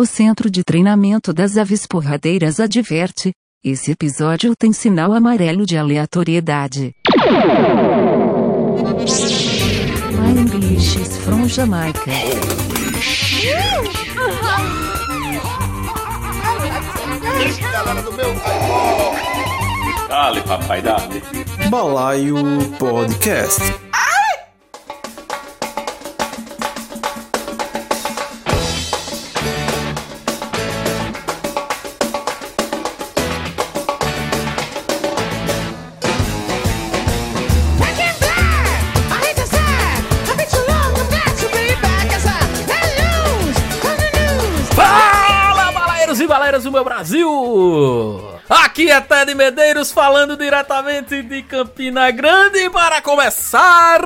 O Centro de Treinamento das Aves Porradeiras adverte: esse episódio tem sinal amarelo de aleatoriedade. My English is from Jamaica. Dale, papai, dale. Balaio Podcast. Do meu Brasil! Aqui é Ted Medeiros falando diretamente de Campina Grande para começar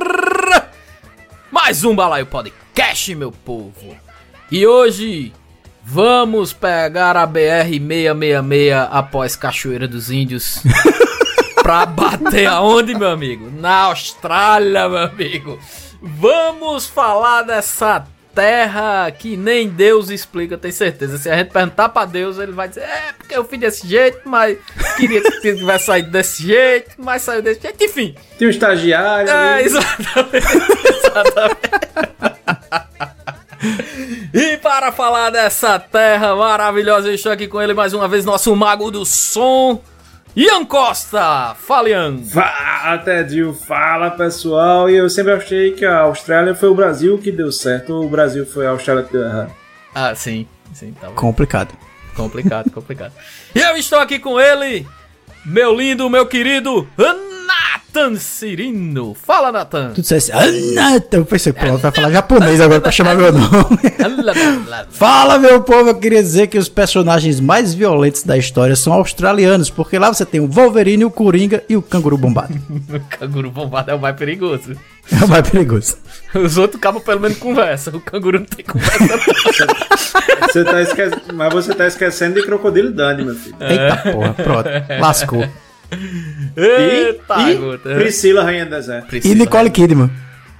mais um Balaio Podcast, meu povo. E hoje vamos pegar a BR-666 após Cachoeira dos Índios pra bater aonde, meu amigo? Na Austrália, meu amigo. Vamos falar dessa terra que nem Deus explica, tenho certeza. Se a gente perguntar pra Deus, ele vai dizer: É, porque eu fiz desse jeito, mas queria que tivesse saído desse jeito, mas saiu desse jeito. Enfim, Tem um estagiário. é, ali. exatamente. exatamente. e para falar dessa terra maravilhosa, eu estou aqui com ele mais uma vez, nosso mago do som, Ian Costa. Fala, Ian. Fala, Tedinho. Fala, pessoal. E eu sempre achei que a Austrália foi o Brasil que deu certo, ou o Brasil foi a Austrália que deu errado. Ah, sim, sim, tá bom. Complicado. Complicado, complicado. E eu estou aqui com ele, meu lindo, meu querido Nathan Cirino. Fala, Nathan. Tu dissesse, ah, Nata. Eu pensei, pronto, vai falar japonês agora pra chamar meu nome. Fala, meu povo. Eu queria dizer que os personagens mais violentos da história são australianos, porque lá você tem o Wolverine, o Coringa e o Canguru Bombado. o canguru bombado é o mais perigoso. É o mais perigoso. Os outros cabos pelo menos conversa. O canguru não tem conversa. Você tá esque... Mas você tá esquecendo de Crocodilo Dundee, meu filho. Eita porra, pronto. Lascou. Eita, e gota. Priscila, Rainha do Deserto. E Priscila, Nicole Kidman.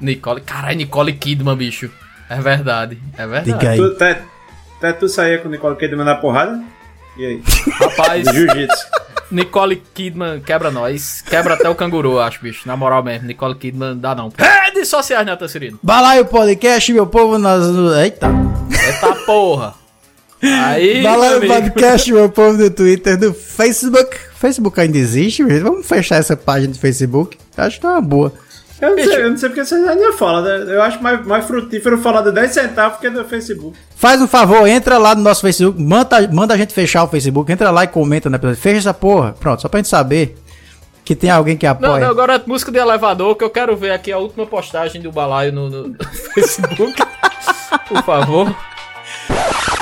Nicole. Caralho, Nicole Kidman, bicho. É verdade. É verdade. Tu, Ted, tu saía com Nicole Kidman na porrada? E aí? Rapaz, Jiu-Jitsu. Nicole Kidman quebra nós. Quebra até o canguru, acho, bicho. Na moral mesmo. Nicole Kidman dá não. Redes sociais, né, Cirino? Balaio Podcast, meu povo, nas... Eita. Eita porra. Aí, Balaio amigo. Podcast, meu povo do Twitter, do Facebook. Facebook ainda existe, mesmo? Vamos fechar essa página do Facebook. Acho que tá uma boa. Eu não, sei, eu não sei porque você ainda fala, né? Eu acho mais, mais frutífero falar de 10 centavos que do Facebook. Faz um favor, entra lá no nosso Facebook, manda, manda a gente fechar o Facebook, entra lá e comenta na episódio. Fecha essa porra. Pronto, só pra gente saber que tem alguém que Não, apoia. não, agora é música de elevador, que eu quero ver aqui a última postagem do balaio no, no Facebook. Por favor.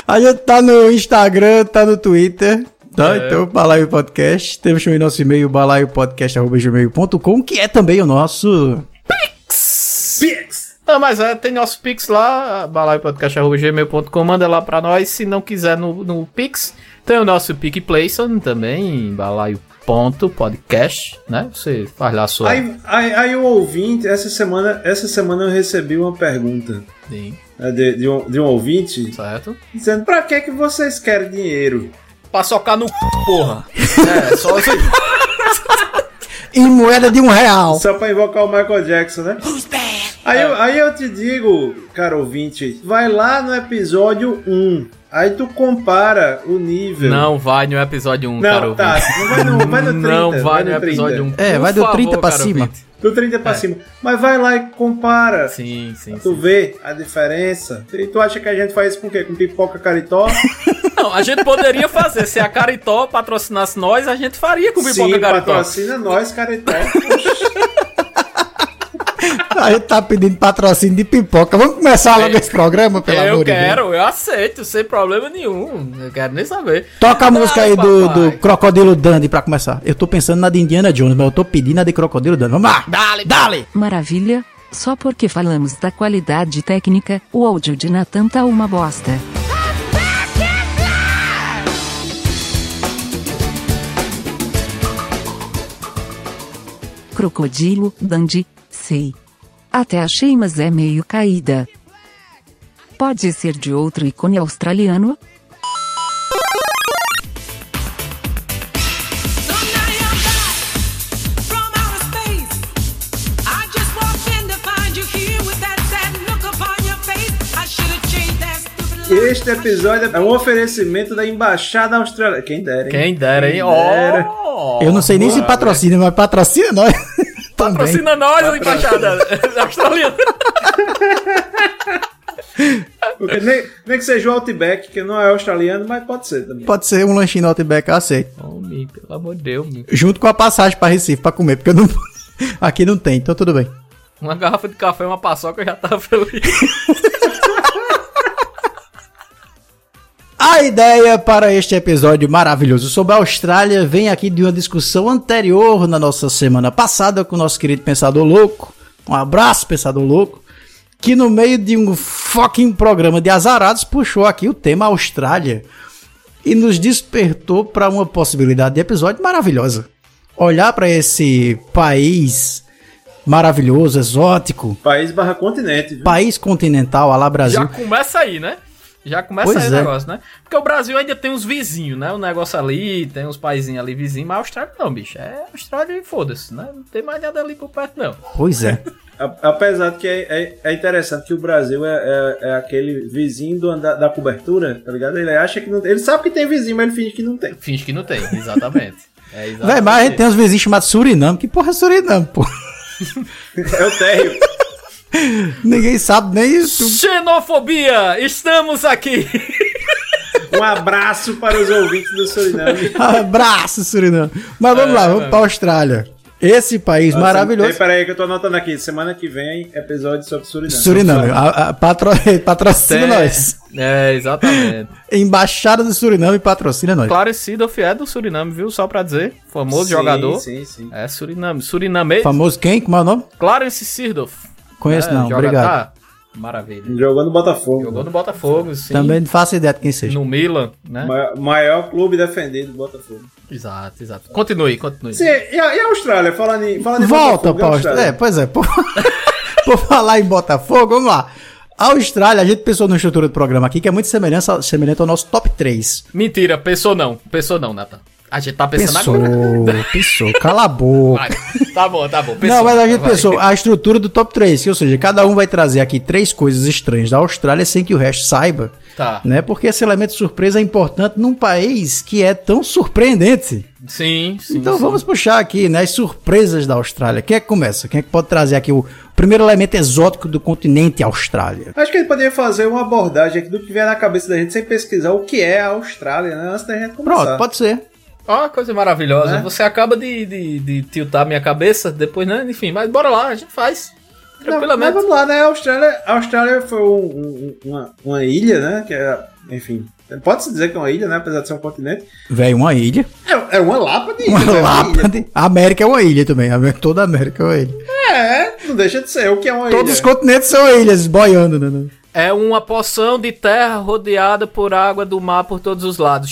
A gente tá no Instagram, tá no Twitter. Tá? É. Então, Balaio Podcast. Temos também nosso e-mail, balaiopodcast.gmail.com, que é também o nosso. Pix! Não, mas é, tem nosso Pix lá, balaiopodcast.gmail.com, manda lá pra nós. Se não quiser no, no Pix, tem o nosso PicPlayson também, balaio.podcast, né? Você faz lá a sua. Aí, aí, aí o ouvinte, essa semana, essa semana eu recebi uma pergunta Sim, né, de, de, um, de um ouvinte certo? dizendo pra que, que vocês querem dinheiro? Pra socar no c, porra. É, só assim. Em moeda de um real. Só pra invocar o Michael Jackson, né? Aí, É. eu, aí eu te digo, cara ouvinte, vai lá no episódio 1. Aí tu compara o nível. Não vai no episódio 1, Não, cara. tá. ouvinte. Não vai no, vai no 30. Não vai no 30. episódio 1. É, Por vai do favor, 30 pra cima. ouvinte. Do 30 pra É. cima. Mas vai lá e compara. Sim, sim, Tu sim. vê a diferença. E tu acha que a gente faz isso com o quê? Com pipoca caritó? Não, a gente poderia fazer. Se a Caritó patrocinasse nós, a gente faria com pipoca Sim, Caritó. patrocina nós, caritó. A gente tá pedindo patrocínio de pipoca. Vamos começar logo esse programa, pelo Eu amor de Deus. quero, eu aceito, sem problema nenhum. Eu quero nem saber. Toca a música aí do, do Crocodilo Dandy pra começar. Eu tô pensando na de Indiana Jones, mas eu tô pedindo a de Crocodilo Dandy. Vamos lá. Dale, Dale! Maravilha, só porque falamos da qualidade técnica, o áudio de Natan tá uma bosta. Crocodilo, Dandy, sei. Até achei, mas é meio caída. Pode ser de outro ícone australiano? Este episódio é um oferecimento da Embaixada Australiana. Quem dera, hein? Quem dera, hein? Quem dera. Eu não sei nem se patrocina, mas patrocina nós. Também. Patrocina nós, embaixada australiana. Porque nem, nem que seja o Outback, que não é australiano, mas pode ser também. Pode ser um lanchinho no Outback, eu aceito. Homem, pelo amor de Deus, meu. Junto com a passagem pra Recife pra comer, porque eu não... aqui não tem, então tudo bem. Uma garrafa de café e uma paçoca eu já tava feliz. A ideia para este episódio maravilhoso sobre a Austrália vem aqui de uma discussão anterior na nossa semana passada com o nosso querido Pensador Louco. Um abraço, Pensador Louco. Que no meio de um fucking programa de azarados puxou aqui o tema Austrália e nos despertou para uma possibilidade de episódio maravilhosa. Olhar para esse país maravilhoso, exótico, País barra continente, viu? país continental, a lá Brasil. Já começa aí, né? Já começa Pois aí o é. negócio, né? Porque o Brasil ainda tem uns vizinhos, né? O negócio ali, tem uns paizinhos ali vizinhos, mas a Austrália não, bicho. É Austrália e foda-se, né? Não tem mais nada ali por perto, não. Pois é. Apesar de que é, é- é interessante que o Brasil é, é- é aquele vizinho do anda- da cobertura, tá ligado? Ele acha que não Ele sabe que tem vizinho, mas ele finge que não tem. Finge que não tem, exatamente. É exatamente. Véi, mas a gente tem uns vizinhos chamados Suriname. Que porra é Suriname, pô? É o térreo. Ninguém sabe nem isso. Xenofobia! Estamos aqui! Um abraço para os ouvintes do Suriname. Abraço, Suriname. Mas vamos É, lá, vamos é. pra Austrália. Esse país maravilhoso. Ei, Peraí, que eu tô anotando aqui. Semana que vem, episódio sobre Suriname. Suriname, a, a, patro, patrocina nós. É, exatamente. Embaixada do Suriname patrocina nós. Clarence Seedorf é do Suriname, viu? Só pra dizer. Famoso Sim, jogador. Sim, sim. É Suriname. Suriname. Famoso quem? Como é o nome? Clarence Seedorf. Conheço É, não, joga- obrigado. tá. Maravilha. Jogou no Botafogo. Jogou no Botafogo, sim. Também não faço ideia de quem seja. No Milan, né? Ma- Maior clube defendido do Botafogo. Exato, exato. Continue, continue. Sim, e a, e a Austrália? Falando em, falando em Volta Botafogo, Austrália. É, pois é. Por, por falar em Botafogo, vamos lá. A Austrália, a gente pensou na estrutura do programa aqui, que é muito semelhante, semelhante ao nosso top 3. Mentira, pensou não. Pensou não, Nathan. A gente tá pensando Pensou, agora. pensou. Cala a boca. Vai. Tá bom, tá bom. Pensou, Não, mas a gente vai. pensou a estrutura do top 3, que, ou seja, cada um vai trazer aqui três coisas estranhas da Austrália sem que o resto saiba, Tá. né? Porque esse elemento de surpresa é importante num país que é tão surpreendente. Sim, sim. Então sim. vamos puxar aqui, né, as surpresas da Austrália. Quem é que começa? Quem é que pode trazer aqui o primeiro elemento exótico do continente Austrália? Acho que a gente poderia fazer uma abordagem aqui do que vier na cabeça da gente sem pesquisar o que é a Austrália, né? Antes da gente começar. Pronto, pode ser. Ó, coisa maravilhosa. Né? Você acaba de, de, de tiltar minha cabeça, depois, né? Enfim, mas bora lá, a gente faz. Não, mas Tranquilamente. vamos lá, né? A Austrália, a Austrália foi um- um- uma, uma ilha, né? Que é, enfim, pode-se dizer que é uma ilha, né? Apesar de ser um continente. Velho, uma ilha. É, é uma lapa de ilha. Uma né? lapa de... A América é uma ilha também. Toda a América é uma ilha. É, não deixa de ser. O que é uma Todos ilha? os continentes são ilhas, boiando, né? É uma porção de terra rodeada por água do mar por todos os lados.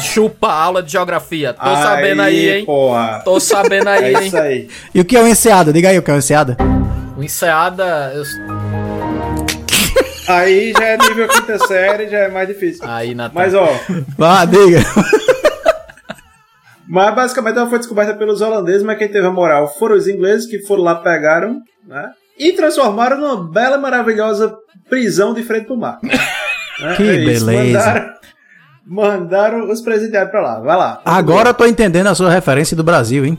Chupa a aula de geografia. Tô sabendo aí, hein? porra. Tô sabendo aí, É hein? isso aí. E o que é uma enseada? Diga aí o que é uma enseada. O enseada. eu- Aí já é nível quinta série, já é mais difícil. Aí, Natan. Mas ó, Vá, diga. mas basicamente ela foi descoberta pelos holandeses, mas quem teve a moral foram os ingleses que foram lá, pegaram, né? E transformaram numa bela e maravilhosa prisão de frente pro mar. Né? Que beleza. Mandaram, mandaram os presidiários pra lá. Vai lá. Agora eu tô entendendo a sua referência do Brasil, hein?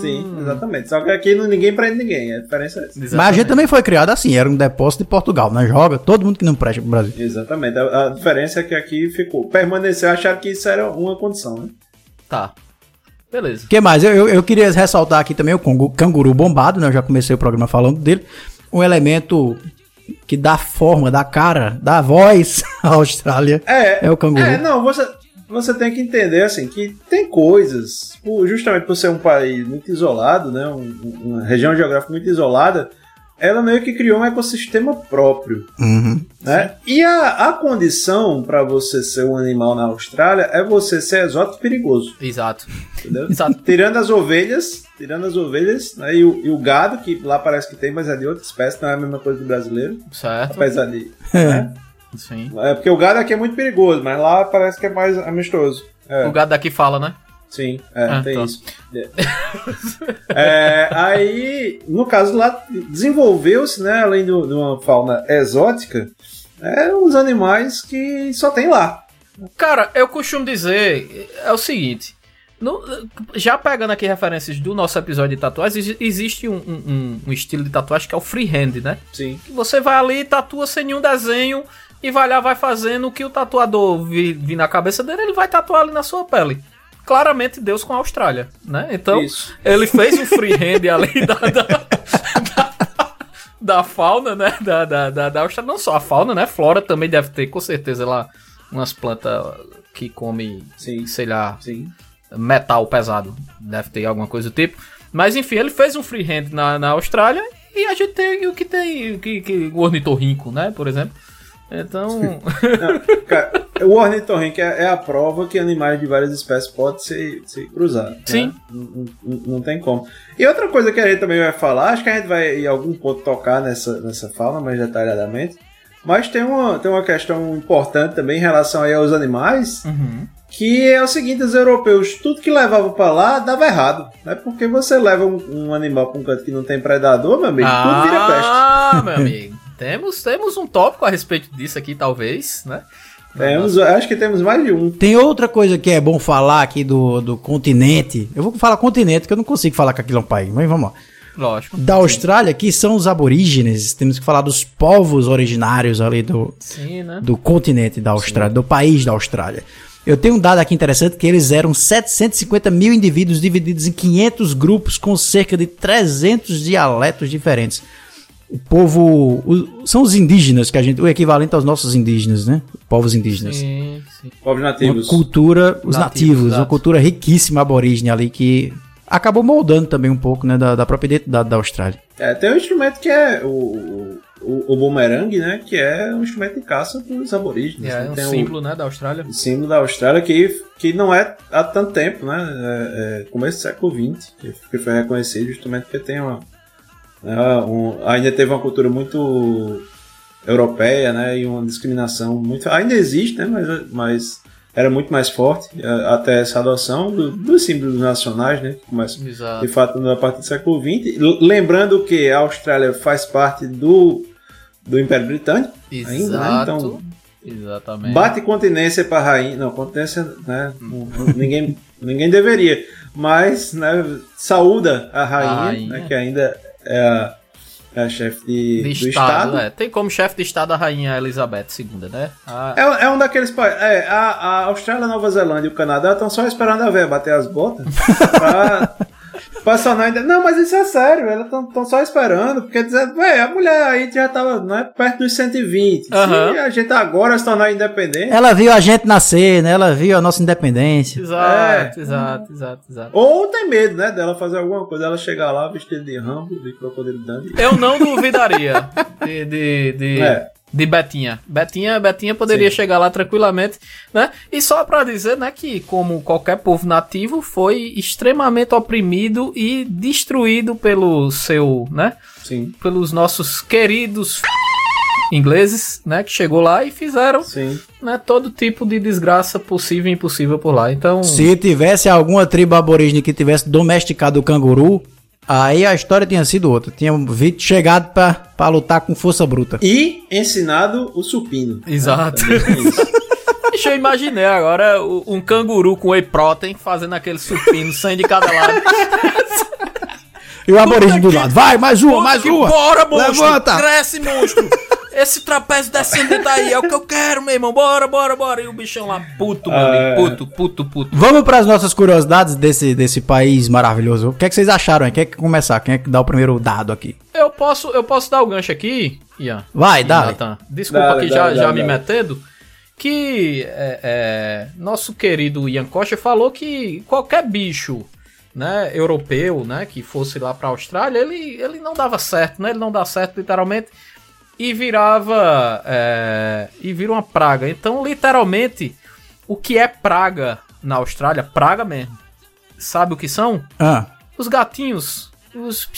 Sim, exatamente. Só que aqui não- ninguém prende ninguém. A diferença é essa. Mas a gente também foi criado assim, era um depósito de Portugal, né? Joga todo mundo que não presta pro Brasil. Exatamente. A, a diferença é que aqui ficou. Permaneceu, acharam que isso era uma condição, né? Tá. Beleza. O que mais? Eu, eu, eu queria ressaltar aqui também o canguru bombado, né? Eu já comecei o programa falando dele. Um elemento que dá forma, dá cara, dá voz à Austrália. É, É o canguru. É, não, você, você tem que entender assim que tem coisas, por- justamente por ser um país muito isolado, né, um- uma região geográfica muito isolada, ela meio que criou um ecossistema próprio, Uhum. né? E a, a condição para você ser um animal na Austrália é você ser exótico e perigoso, Exato. entendeu? Exato. tirando as ovelhas, tirando as ovelhas, né, e, o, e o gado que lá parece que tem, mas é de outra espécie, não é a mesma coisa do brasileiro, Certo. apesar de É. Sim. é porque o gado aqui é muito perigoso, mas lá parece que é mais amistoso. É. O gado daqui fala, né? Sim, é, Ah, tem tá. isso. É, aí, no caso lá, desenvolveu-se, né, além do- de uma fauna exótica, é, uns animais que só tem lá. Cara, eu costumo dizer é o seguinte. No- já pegando aqui referências do nosso episódio de tatuagens, exi- existe um, um- um- estilo de tatuagem que é o freehand, né? Sim. Que você vai ali, tatua sem nenhum desenho e vai lá, vai fazendo o que o tatuador vir, vir na cabeça dele, ele vai tatuar ali na sua pele. Claramente Deus com a Austrália, né? Então, Isso. ele fez um freehand ali da, da, da- da fauna, né? Da, da, da, da Austrália. Não só a fauna, né? Flora também deve ter, com certeza, lá umas plantas que come, Sim. sei lá, Sim. Metal pesado. Deve ter alguma coisa do tipo. Mas enfim, ele fez um freehand na, na Austrália e a gente tem o que tem, o que, que, o ornitorrinco, né? Por exemplo. Então, Cara, o ornitorrinco é, é a prova que animais de várias espécies podem ser, ser cruzados. né? Sim. Não, não- não tem como. E outra coisa que a gente também vai falar, acho que a gente vai em algum ponto tocar nessa, nessa fauna mais detalhadamente, mas tem uma, tem uma questão importante também em relação aí aos animais, Uhum. Que é o seguinte, os europeus, tudo que levavam pra lá dava errado. Né? Porque você leva um, um animal pra um canto que não tem predador, meu amigo, tudo vira peste. ah, meu amigo. Temos, temos um tópico a respeito disso aqui, talvez, né? Temos, acho que temos mais de um. Tem outra coisa que é bom falar aqui do, do continente. Eu vou falar continente, que eu não consigo falar que aquilo é um país, mas vamos lá. Lógico. Da Austrália, que são os aborígenes. Temos que falar dos povos originários ali do, Sim, né? do continente da Austrália, do país da Austrália. Eu tenho um dado aqui interessante que eles eram 750 mil indivíduos divididos em 500 grupos com cerca de 300 dialetos diferentes. O povo. o- são os indígenas que a gente. O equivalente aos nossos indígenas, né? Povos indígenas. Sim, sim. Povos Uma nativos. cultura, os Nativos, nativos, uma cultura riquíssima aborígene ali que acabou moldando também um pouco né, da, da própria identidade da Austrália. É, tem um instrumento que é o, o, o bumerangue, né? Que é um instrumento de caça dos aborígenes. É, né, um tem símbolo, né, da Austrália. Símbolo da Austrália que, que não é há tanto tempo, né? É, é começo do século XX, que, foi reconhecido justamente porque tem uma. né, um- ainda teve uma cultura muito europeia, né? E uma discriminação muito. Ainda existe, né? Mas, mas era muito mais forte é, até essa adoção do- dos símbolos nacionais, né? Que começa Exato. de fato a partir do século XX. Lembrando que a Austrália faz parte do, do Império Britânico. ainda, né? Exato. Então, Exatamente. bate continência para rainha. Não, continência, né? ninguém, ninguém deveria. Mas, né? Saúda a rainha, A rainha. Né, que ainda é a, é a chefe de, de do estado, Estado. é. Tem como chefe de estado a rainha Elizabeth II, né? A- É, é um daqueles países. É, a, a Austrália, Nova Zelândia e o Canadá estão só esperando a véia bater as botas pra, não ainda. Não, mas isso é sério, elas estão só esperando, porque dizendo, véi, a mulher aí já tava né, perto dos 120. Aham. Se a gente agora se tornar independente. Ela viu a gente nascer, né? Ela viu a nossa independência. Exato, É. exato, exato, exato. Ou tem medo, né, dela fazer alguma coisa, ela chegar lá vestida de Rambo, de Crocodilo Dundee. Eu não duvidaria de, de, de, É. de Betinha. Betinha. Betinha poderia Sim. chegar lá tranquilamente, né? E só pra dizer, né, que como qualquer povo nativo, foi extremamente oprimido e destruído pelo seu, né? Sim, Pelos nossos queridos ingleses, né? Que chegou lá e fizeram, sim. né, todo tipo de desgraça possível e impossível por lá. Então, Se tivesse alguma tribo aborígene que tivesse domesticado o canguru, aí a história tinha sido outra. Tinha chegado pra, pra lutar com força bruta. E ensinado o supino. Exato. Isso. Deixa eu imaginar agora um canguru com whey protein fazendo aquele supino, 100 de cada lado. E o aborígene do lado. Vai, mais uma, mais uma. Bora, monstro! Levanta. Cresce, monstro! Esse trapézio descendente aí é o que eu quero, meu irmão. Bora, bora, bora. E o bichão lá, puto, meu É. amigo. Puto, puto, puto. Vamos para as nossas curiosidades desse, desse país maravilhoso. O que, é que vocês acharam? hein? Quem é que começar? Quem é que dá o primeiro dado aqui? Eu posso, eu posso dar o gancho aqui, Ian? Vai, dá. Desculpa Dale, aqui dale, já, já dale, me dale. metendo. Que é, é, nosso querido Ian Costa falou que qualquer bicho né, europeu né, que fosse lá pra Austrália, ele, ele não dava certo, né? Ele não dá certo literalmente e virava é, e vira uma praga. Então, literalmente, o que é praga na Austrália, praga mesmo. Sabe o que são? Ah, Os gatinhos. Os.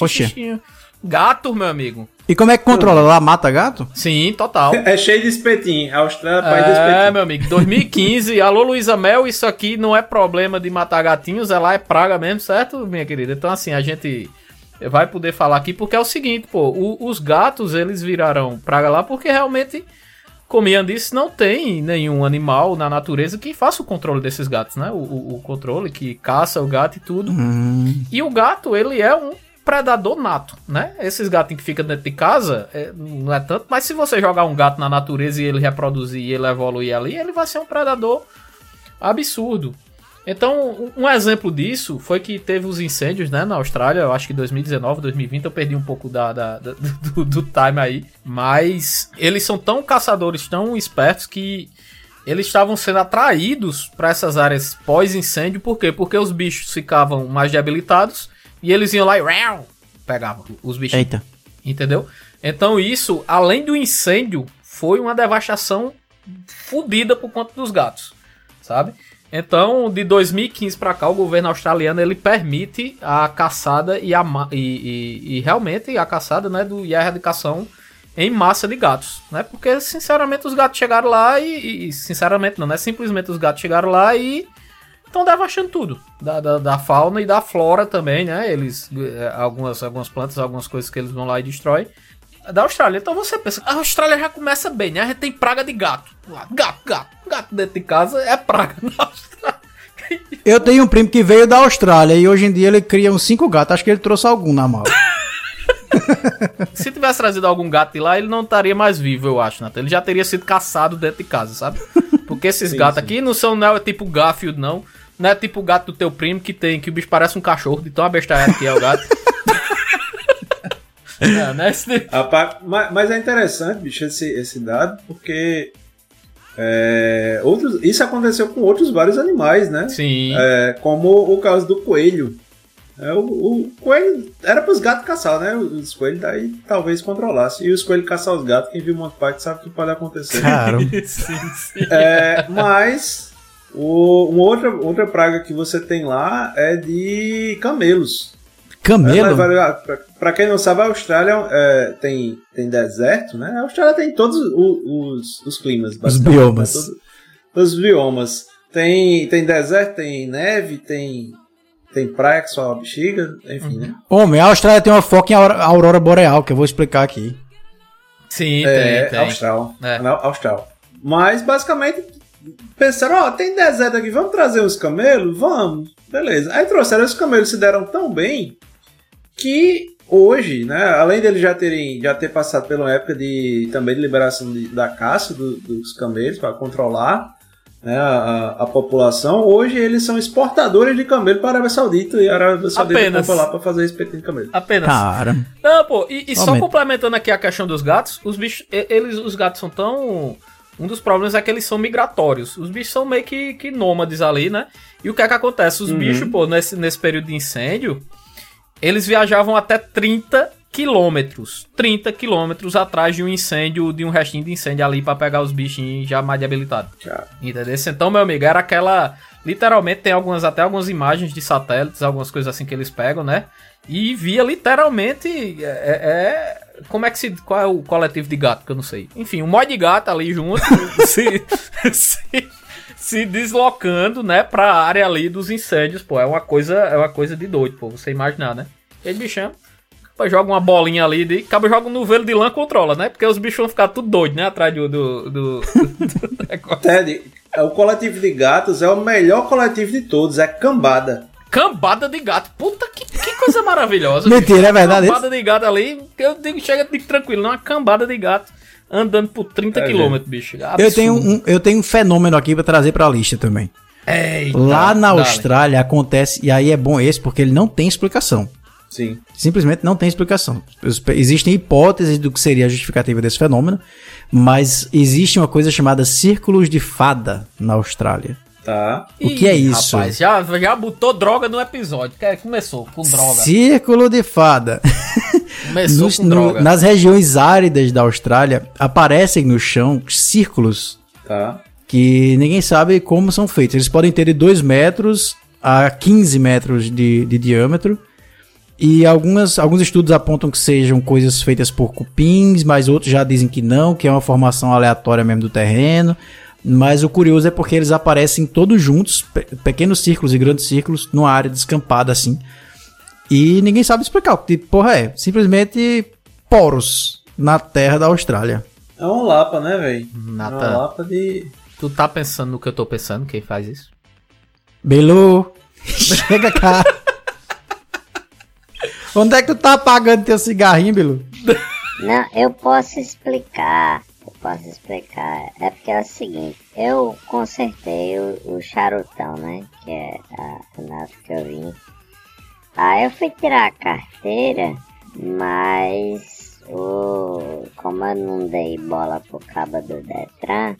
Oxê. Gato, meu amigo. E como é que controla? Lá mata gato? Sim, total. É cheio de espetinho. A Austrália é país de É, espetinho. meu amigo, 2015, alô Luísa Mel, isso aqui não é problema de matar gatinhos, é lá é praga mesmo, certo, minha querida? Então, assim, a gente vai poder falar aqui porque é o seguinte, pô, o- os gatos, eles viraram praga lá porque realmente, como Ian disse, não tem nenhum animal na natureza que faça o controle desses gatos, né? O, o- o controle que caça o gato e tudo. Hum, E o gato, ele é um predador nato, né? Esses gatinhos que ficam dentro de casa, é, não é tanto, mas se você jogar um gato na natureza e ele reproduzir e ele evoluir ali, ele vai ser um predador absurdo. Então, um exemplo disso foi que teve os incêndios, né, na Austrália, eu acho que 2019, 2020, eu perdi um pouco da, da- da- do, do time aí, mas eles são tão caçadores, tão espertos que eles estavam sendo atraídos para essas áreas pós-incêndio, por quê? Porque os bichos ficavam mais debilitados e eles iam lá e pegavam os bichos. eita. Entendeu? Então isso, além do incêndio, foi uma devastação fodida por conta dos gatos, sabe? Então, de 2015 pra cá, o governo australiano ele permite a caçada e a e, e- e realmente a caçada, né, do, e a erradicação em massa de gatos, né? Porque sinceramente os gatos chegaram lá e, e- sinceramente não, né? Simplesmente os gatos chegaram lá e estão devastando tudo. Da, da, da fauna e da flora também, né? Eles. eh, Algumas, algumas plantas, algumas coisas que eles vão lá e destroem. Da Austrália. Então você pensa, a Austrália já começa bem, né? A gente tem praga de gato. Gato, gato. Gato dentro de casa é praga na Austrália. Eu tenho um primo que veio da Austrália e hoje em dia ele cria uns cinco gatos. Acho que ele trouxe algum na mala. Se tivesse trazido algum gato de lá, ele não estaria mais vivo, eu acho, Nathan. Ele já teria sido caçado dentro de casa, sabe? Porque esses gatos aqui não são não é tipo Garfield, não. Não é tipo o gato do teu primo que tem, que o bicho parece um cachorro, de tão abestalhado que é o gato. é, né? Esse- Rapaz, ma- mas é interessante, bicho, esse, esse dado, porque é, outros, isso aconteceu com outros vários animais, né? Sim. É, como o caso do coelho. É, o, o coelho era para os gatos caçar, né? Os coelhos daí talvez controlasse. E os coelhos caçar os gatos, quem viu Monty Python sabe o que pode acontecer. Cara, sim, sim. É, mas o, uma outra, outra praga que você tem lá é de camelos. Camelo. É, pra quem não sabe, a Austrália é, tem, tem deserto, né? A Austrália tem todos o- os, os climas, basicamente, biomas. né? Todos- os biomas. Tem, tem deserto, tem neve, tem, tem praia que só a bexiga, enfim, né? Homem, a Austrália tem uma foca em aurora boreal, que eu vou explicar aqui. Sim, É, tem, tem. austral. É. Austral. Mas basicamente pensaram, ó, tem deserto aqui, vamos trazer os camelos? Vamos. Beleza. Aí trouxeram os camelos se deram tão bem que hoje, né, além deles já terem já ter passado pela época de também de liberação de- da caça do- dos camelos para controlar né, a, a população, hoje eles são exportadores de camelo para a Arábia Saudita e a Arábia Saudita Apenas. compra lá para fazer espetinho de camelo. Apenas. Cara, Não, pô, e, e só Aumenta. complementando aqui a questão dos gatos, os bichos, eles, os gatos são tão. Um dos problemas é que eles são migratórios. Os bichos são meio que, que nômades ali, né? E o que é que acontece? Os bichos, pô, nesse, nesse período de incêndio, eles viajavam até 30 quilômetros. 30 quilômetros atrás de um incêndio, de um restinho de incêndio ali pra pegar os bichinhos já mais debilitados. Entendeu? Então, meu amigo, era aquela. Literalmente tem algumas, até algumas imagens de satélites, algumas coisas assim que eles pegam, né? E via literalmente. É, é- como é que se. Qual é o coletivo de gato? Que eu não sei. Enfim, um monte de gato ali junto se, se, se deslocando, né, pra área ali dos incêndios, pô. É uma coisa, é uma coisa de doido, pô. Você imaginar, né? Ele bichão. Acaba joga uma bolinha ali, de, acaba joga um novelo de lã controla, né? Porque os bichos vão ficar tudo doido, né? Atrás do, do, do, do negócio. Ted, é, o coletivo de gatos é o melhor coletivo de todos, é cambada. Cambada de gato. Puta que, que coisa maravilhosa. Mentira, bicho. é verdade Cambada de gato ali. Eu digo, chega digo, tranquilo, não é uma cambada de gato andando por 30 É, quilômetros, bicho. eu tenho, um, eu tenho um fenômeno aqui pra trazer pra lista também. Eita, Lá na dale. Austrália acontece, e aí é bom esse porque ele não tem explicação. Sim. Simplesmente não tem explicação. Existem hipóteses do que seria a justificativa desse fenômeno, mas existe uma coisa chamada círculos de fada na Austrália. Tá. O que é isso? Rapaz, já, já botou droga no episódio. Que- Começou com droga. Círculo de fada. Começou Nos- com no- nas regiões áridas da Austrália aparecem no chão círculos Tá. que ninguém sabe como são feitos. Eles podem ter de 2 metros a 15 metros de, de diâmetro E algumas, alguns estudos apontam que sejam coisas feitas por cupins, mas outros já dizem que não, que é uma formação aleatória mesmo do terreno. Mas o curioso é porque eles aparecem todos juntos, pe- pequenos círculos e grandes círculos, numa área descampada assim. E ninguém sabe explicar o que tipo, porra é. Simplesmente poros na terra da Austrália. É um lapa, né, velho? É uma Natan, lapa de. tu tá pensando no que eu tô pensando? Quem faz isso? Belu, chega cá. Onde é que tu tá apagando teu cigarrinho, Belu? Não, eu posso explicar. Eu posso explicar. É porque é o seguinte, eu consertei o, o charutão, né? Que é a nave que eu vim. Aí eu fui tirar a carteira, mas o. Como eu não dei bola pro cabo do Detran,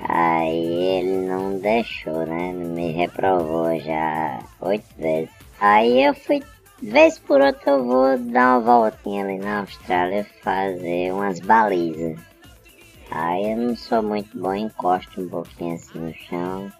aí ele não deixou, né? Me reprovou já oito vezes. Aí eu fui Vez por outra eu vou dar uma voltinha ali na Austrália fazer umas balizas. Aí eu não sou muito bom, encosto um pouquinho assim no chão.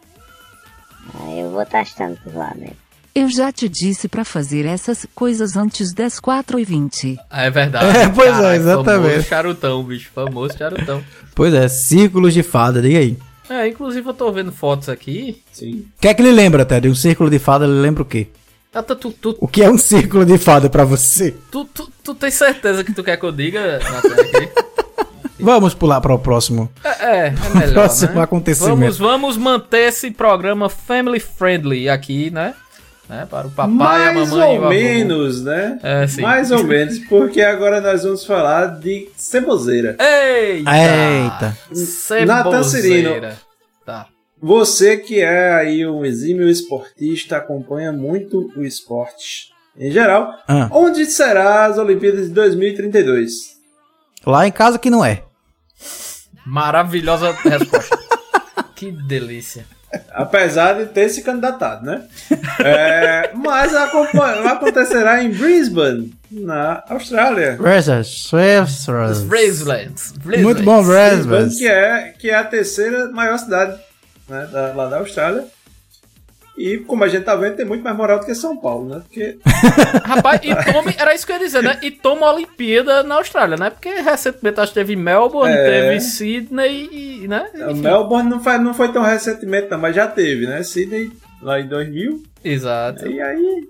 Aí eu vou testando por lá mesmo. Eu já te disse pra fazer essas coisas antes das 4h20. Ah, é verdade. É, pois é, Caralho, exatamente. Famoso charutão, bicho. Famoso charutão. Pois é, círculos de fada, diga aí. É, inclusive eu tô vendo fotos aqui. Sim. O que é que ele lembra, Ted? Um círculo de fada, ele lembra o quê? Ah, Tu, tu, tu, O que é um círculo de fada pra você? tu, tu, tu tem certeza que tu quer que eu diga? Vamos pular para o próximo. É, é, é melhor, Próximo né? acontecimento. Vamos, vamos manter esse programa family friendly aqui, né? Né? Para o papai, a Mais mamãe e o ou menos, né? É, sim. Mais ou menos, porque agora nós vamos falar de ceboseira. Eita! Eita. Natan Cirino. Tá. Você que é aí um exímio esportista, acompanha muito o esporte em geral. Ah. Onde será as Olimpíadas de 2032? Lá em casa que não é. Maravilhosa resposta. que delícia. Apesar de ter se candidatado, né? É, mas acontecerá em Brisbane, na Austrália. Brislands. Muito bom, Brisbane, Brisbane. que é, que é a terceira maior cidade né, da- lá da Austrália. E como a gente tá vendo, tem muito mais moral do que São Paulo, né? Porque Rapaz, e tome, era isso que eu ia dizer, né? E toma a Olimpíada na Austrália, né? Porque recentemente acho que teve Melbourne, É. teve Sydney e, né? o Enfim. Melbourne não, faz, não foi tão recentemente, não, mas já teve, né? Sydney lá em 2000. Exato. E aí.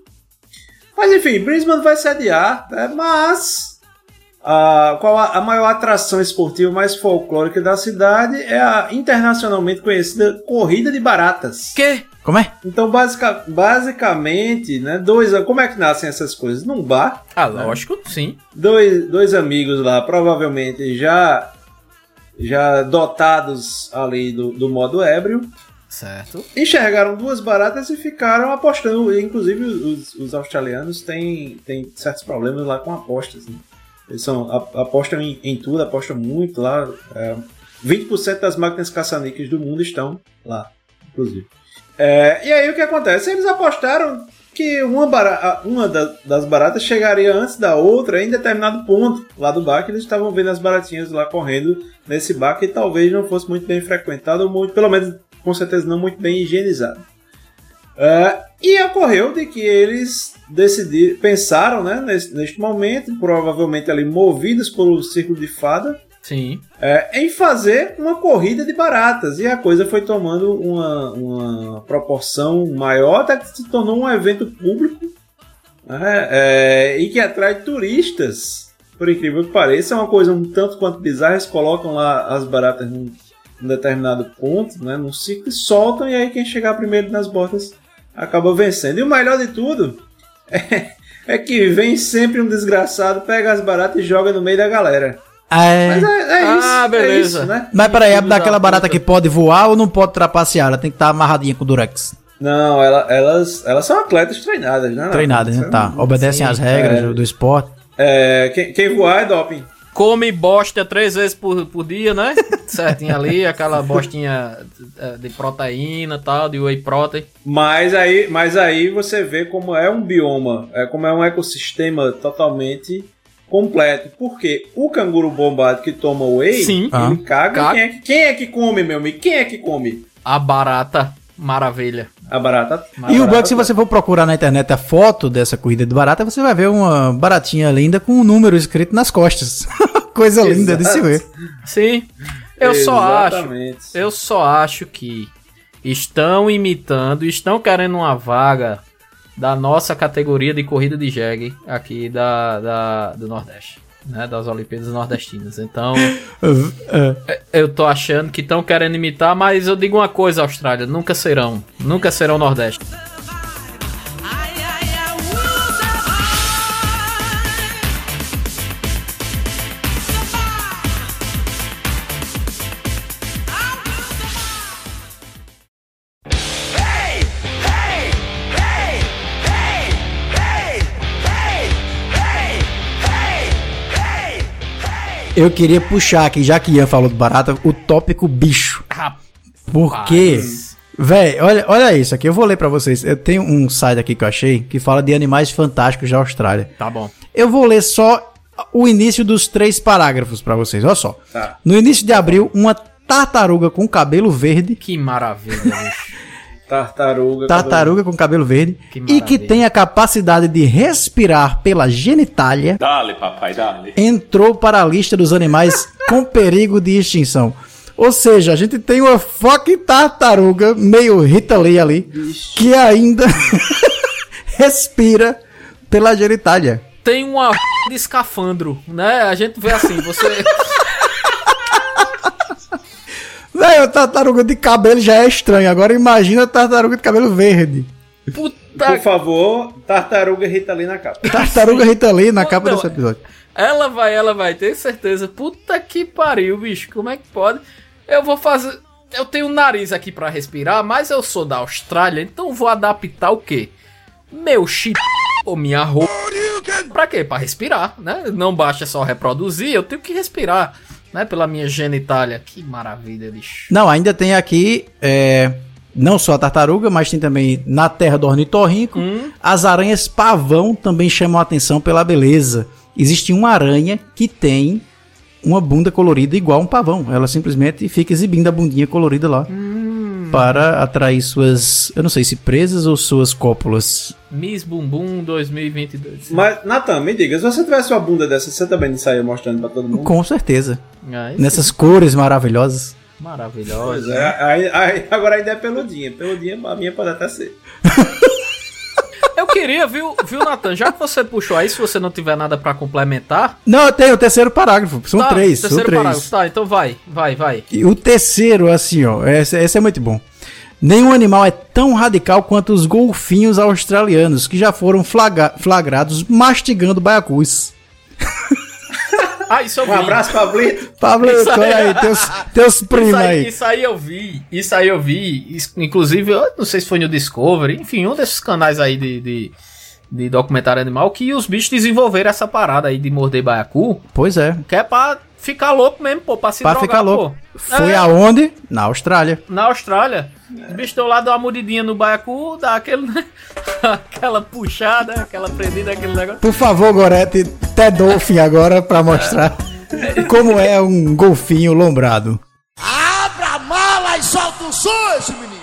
Mas enfim, Brisbane vai sediar, né? mas. A, qual a, a maior atração esportiva mais folclórica da cidade é a internacionalmente conhecida Corrida de Baratas. Que? Como é? Então, basica, basicamente, né, dois, como é que nascem essas coisas? Num bar, Ah, lógico, sim. dois, dois amigos lá, provavelmente já já dotados ali do, do modo ébrio, Certo. enxergaram duas baratas e ficaram apostando. Inclusive, os, os australianos têm, têm certos problemas lá com apostas. né? Eles são, apostam em, em tudo, apostam muito lá. É, 20% das máquinas caça-níqueis do mundo estão lá, inclusive. É, e aí o que acontece? Eles apostaram que uma, bara- a- uma da- das baratas chegaria antes da outra em determinado ponto lá do bar, que eles estavam vendo as baratinhas lá correndo nesse bar que talvez não fosse muito bem frequentado, ou muito, pelo menos com certeza não muito bem higienizado. É, e ocorreu de que eles decidiram, pensaram né, nesse, neste momento, provavelmente ali movidos pelo círculo de fada, Sim. é, em fazer uma corrida de baratas. E a coisa foi tomando uma, uma proporção maior, até que se tornou um evento público né, é, e que atrai turistas. Por incrível que pareça, é uma coisa um tanto quanto bizarra. Eles colocam lá as baratas num, num determinado ponto, né, num ciclo, e soltam, e aí quem chegar primeiro nas bordas acaba vencendo. E o melhor de tudo é, é que vem sempre um desgraçado, pega as baratas e joga no meio da galera. É. Mas é, é Ah, isso. beleza. É isso, né? Mas peraí, é daquela barata que pode voar ou não pode trapacear? Ela tem que estar amarradinha com o durex. Não, ela- elas, elas são atletas treinadas, né? Treinadas, né? Tá. Obedecem Sim, às regras é. do, do esporte. É, quem, quem voar é doping. Come bosta três vezes por, por dia, né? Certinho ali, aquela bostinha eh, de proteína e tal, de whey protein. Mas aí, mas aí você vê como é um bioma, é, como é um ecossistema totalmente completo. Porque o canguru bombado que toma whey, Sim. Ah. ele caga. Caga. Quem, é, que- quem é que come, meu amigo? Quem é que come? A barata maravilha. A barata. E o é barata que se você for procurar na internet a foto dessa corrida de barata, você vai ver uma baratinha linda com um número escrito nas costas. Coisa linda de se Exato. ver. Sim. Eu só acho. Exatamente. Eu só acho que estão imitando, estão querendo uma vaga da nossa categoria de corrida de jegue aqui da, da- do Nordeste, né? Das Olimpíadas Nordestinas. Então, É. eu tô achando que estão querendo imitar, mas eu digo uma coisa, Austrália, nunca serão. Nunca serão Nordeste. Eu queria puxar aqui, já que Ian falou do barata, o tópico bicho. Porque, véi, olha, olha isso aqui, eu vou ler pra vocês. Eu tenho um site aqui que eu achei que fala de animais fantásticos da Austrália. Tá bom. Eu vou ler só o início dos três parágrafos pra vocês, olha só. Tá. No início de abril, uma tartaruga com cabelo verde, Que maravilha, bicho. Tartaruga. tartaruga com cabelo verde, Que e que tem a capacidade de respirar pela genitália, Dale, papai, dale. entrou para a lista dos animais com perigo de extinção. Ou seja, a gente tem uma fucking tartaruga, meio Rita Lee ali, que ainda respira pela genitália. Tem uma de escafandro, né? A gente vê assim, você. Velho, tartaruga de cabelo já é estranho. Agora imagina tartaruga de cabelo verde. Puta Por favor, tartaruga Rita ali na capa. Tartaruga Rita Lee na capa Não, desse episódio. Ela vai, ela vai, ter certeza. Puta que pariu, bicho. Como é que pode? Eu vou fazer. Eu tenho um nariz aqui pra respirar, mas eu sou da Austrália, então vou adaptar o quê? Meu chip ou minha roupa. Pra quê? Pra respirar, né? Não basta só reproduzir, eu tenho que respirar, né? Pela minha genitália. Que maravilha, bicho. Não, ainda tem aqui é, não só a tartaruga, mas tem também na terra do ornitorrinco. As aranhas pavão também chamam a atenção pela beleza. Existe uma aranha que tem uma bunda colorida igual um pavão. Ela simplesmente fica exibindo a bundinha colorida lá. Para atrair suas, eu não sei se presas ou suas cópulas. Miss Bumbum 2022. Mas, Nathan, me diga, se você tivesse uma bunda dessa, você também não saia mostrando pra todo mundo? Com certeza. Ai, Nessas cores maravilhosas. Pois Maravilhosa. é, aí- aí- agora ainda é peludinha. Peludinha, a minha pode até ser. Eu queria, viu, viu, Nathan? Já que você puxou aí, se você não tiver nada pra complementar. Não, tem o terceiro parágrafo. São tá, três. São terceiro três. parágrafo. Tá, então vai, vai, vai. E o terceiro, assim, ó, esse, esse é muito bom. Nenhum animal é tão radical quanto os golfinhos australianos, que já foram flaga- flagrados mastigando baiacus. Ah, isso eu vi. Um abraço, Pablito. Aí- olha aí, teus, teus primos aí, aí. isso aí eu vi, isso aí eu vi, Isso- inclusive, eu não sei se foi no Discovery, enfim, um desses canais aí de, de, de documentário animal, que os bichos desenvolveram essa parada aí de morder baiacu, Pois é, que é pra ficar louco mesmo, pô, pra se pra drogar, ficar louco. pô. Foi É, aonde? Na Austrália. Na Austrália, os bichos estão lá, dão uma mordidinha no baiacu, dá aquele, aquela puxada, aquela prendida, aquele negócio. Por favor, Gorete, Ted Dolphin agora pra mostrar como é um golfinho lombrado. Abra a mala e solta o som, esse menino.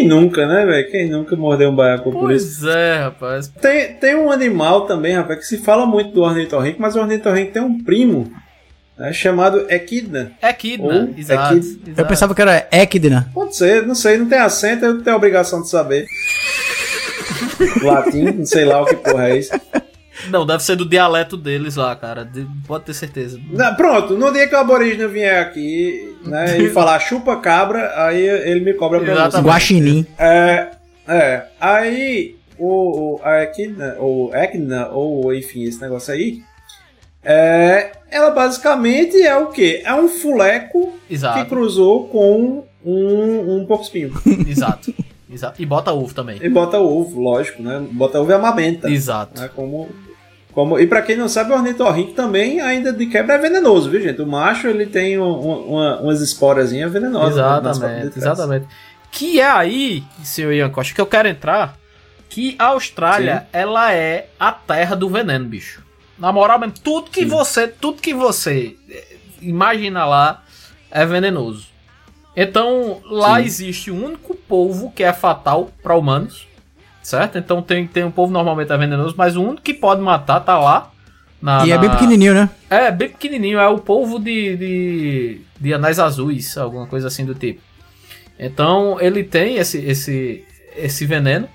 Quem nunca, né, velho? Quem nunca mordeu um baiacu por isso? Pois é, rapaz. Tem, tem um animal também, rapaz, que se fala muito do ornitorrinco, mas o ornitorrinco tem um primo né, chamado Equidna. Ou exato, é Kid- Eu exato. pensava que era Equidna. Pode ser, não sei, não tem acento, eu tenho a obrigação de saber. Latim, não sei lá o que porra é isso. Não, deve ser do dialeto deles lá, cara. de- Pode ter certeza. Não, pronto, no dia que o aborígene vier aqui né, e falar chupa cabra, aí ele me cobra pra Exatamente. Guaxinim. É, é. Aí o, o a Equidna, ou Equidna, ou enfim, esse negócio aí, é, ela basicamente é o quê? É um fuleco que Exato, cruzou com um, um porco espinho. exato, exato. E bota ovo também. E bota ovo, lógico, né? Bota ovo e amamenta. Exato. Né? Como, como, e pra quem não sabe, o ornitorrinco também, ainda de quebra, é venenoso, viu, gente? O macho, ele tem um- um- uma- umas esporazinhas venenosas. né, Exatamente, exatamente. Que é aí, senhor Ian Costa, que eu quero entrar que a Austrália, ela é a terra do veneno, bicho. Na moral mesmo, tudo que Sim. você, tudo que você eh, imagina lá é venenoso. Então, lá Sim. existe um único polvo que é fatal para humanos, certo? Então tem, tem um polvo normalmente é venenoso, mas o único que pode matar tá lá. Na, E é bem na- pequenininho, né? é, bem pequenininho, é o polvo de, de, de anais azuis, alguma coisa assim do tipo. Então, ele tem esse, esse, esse veneno.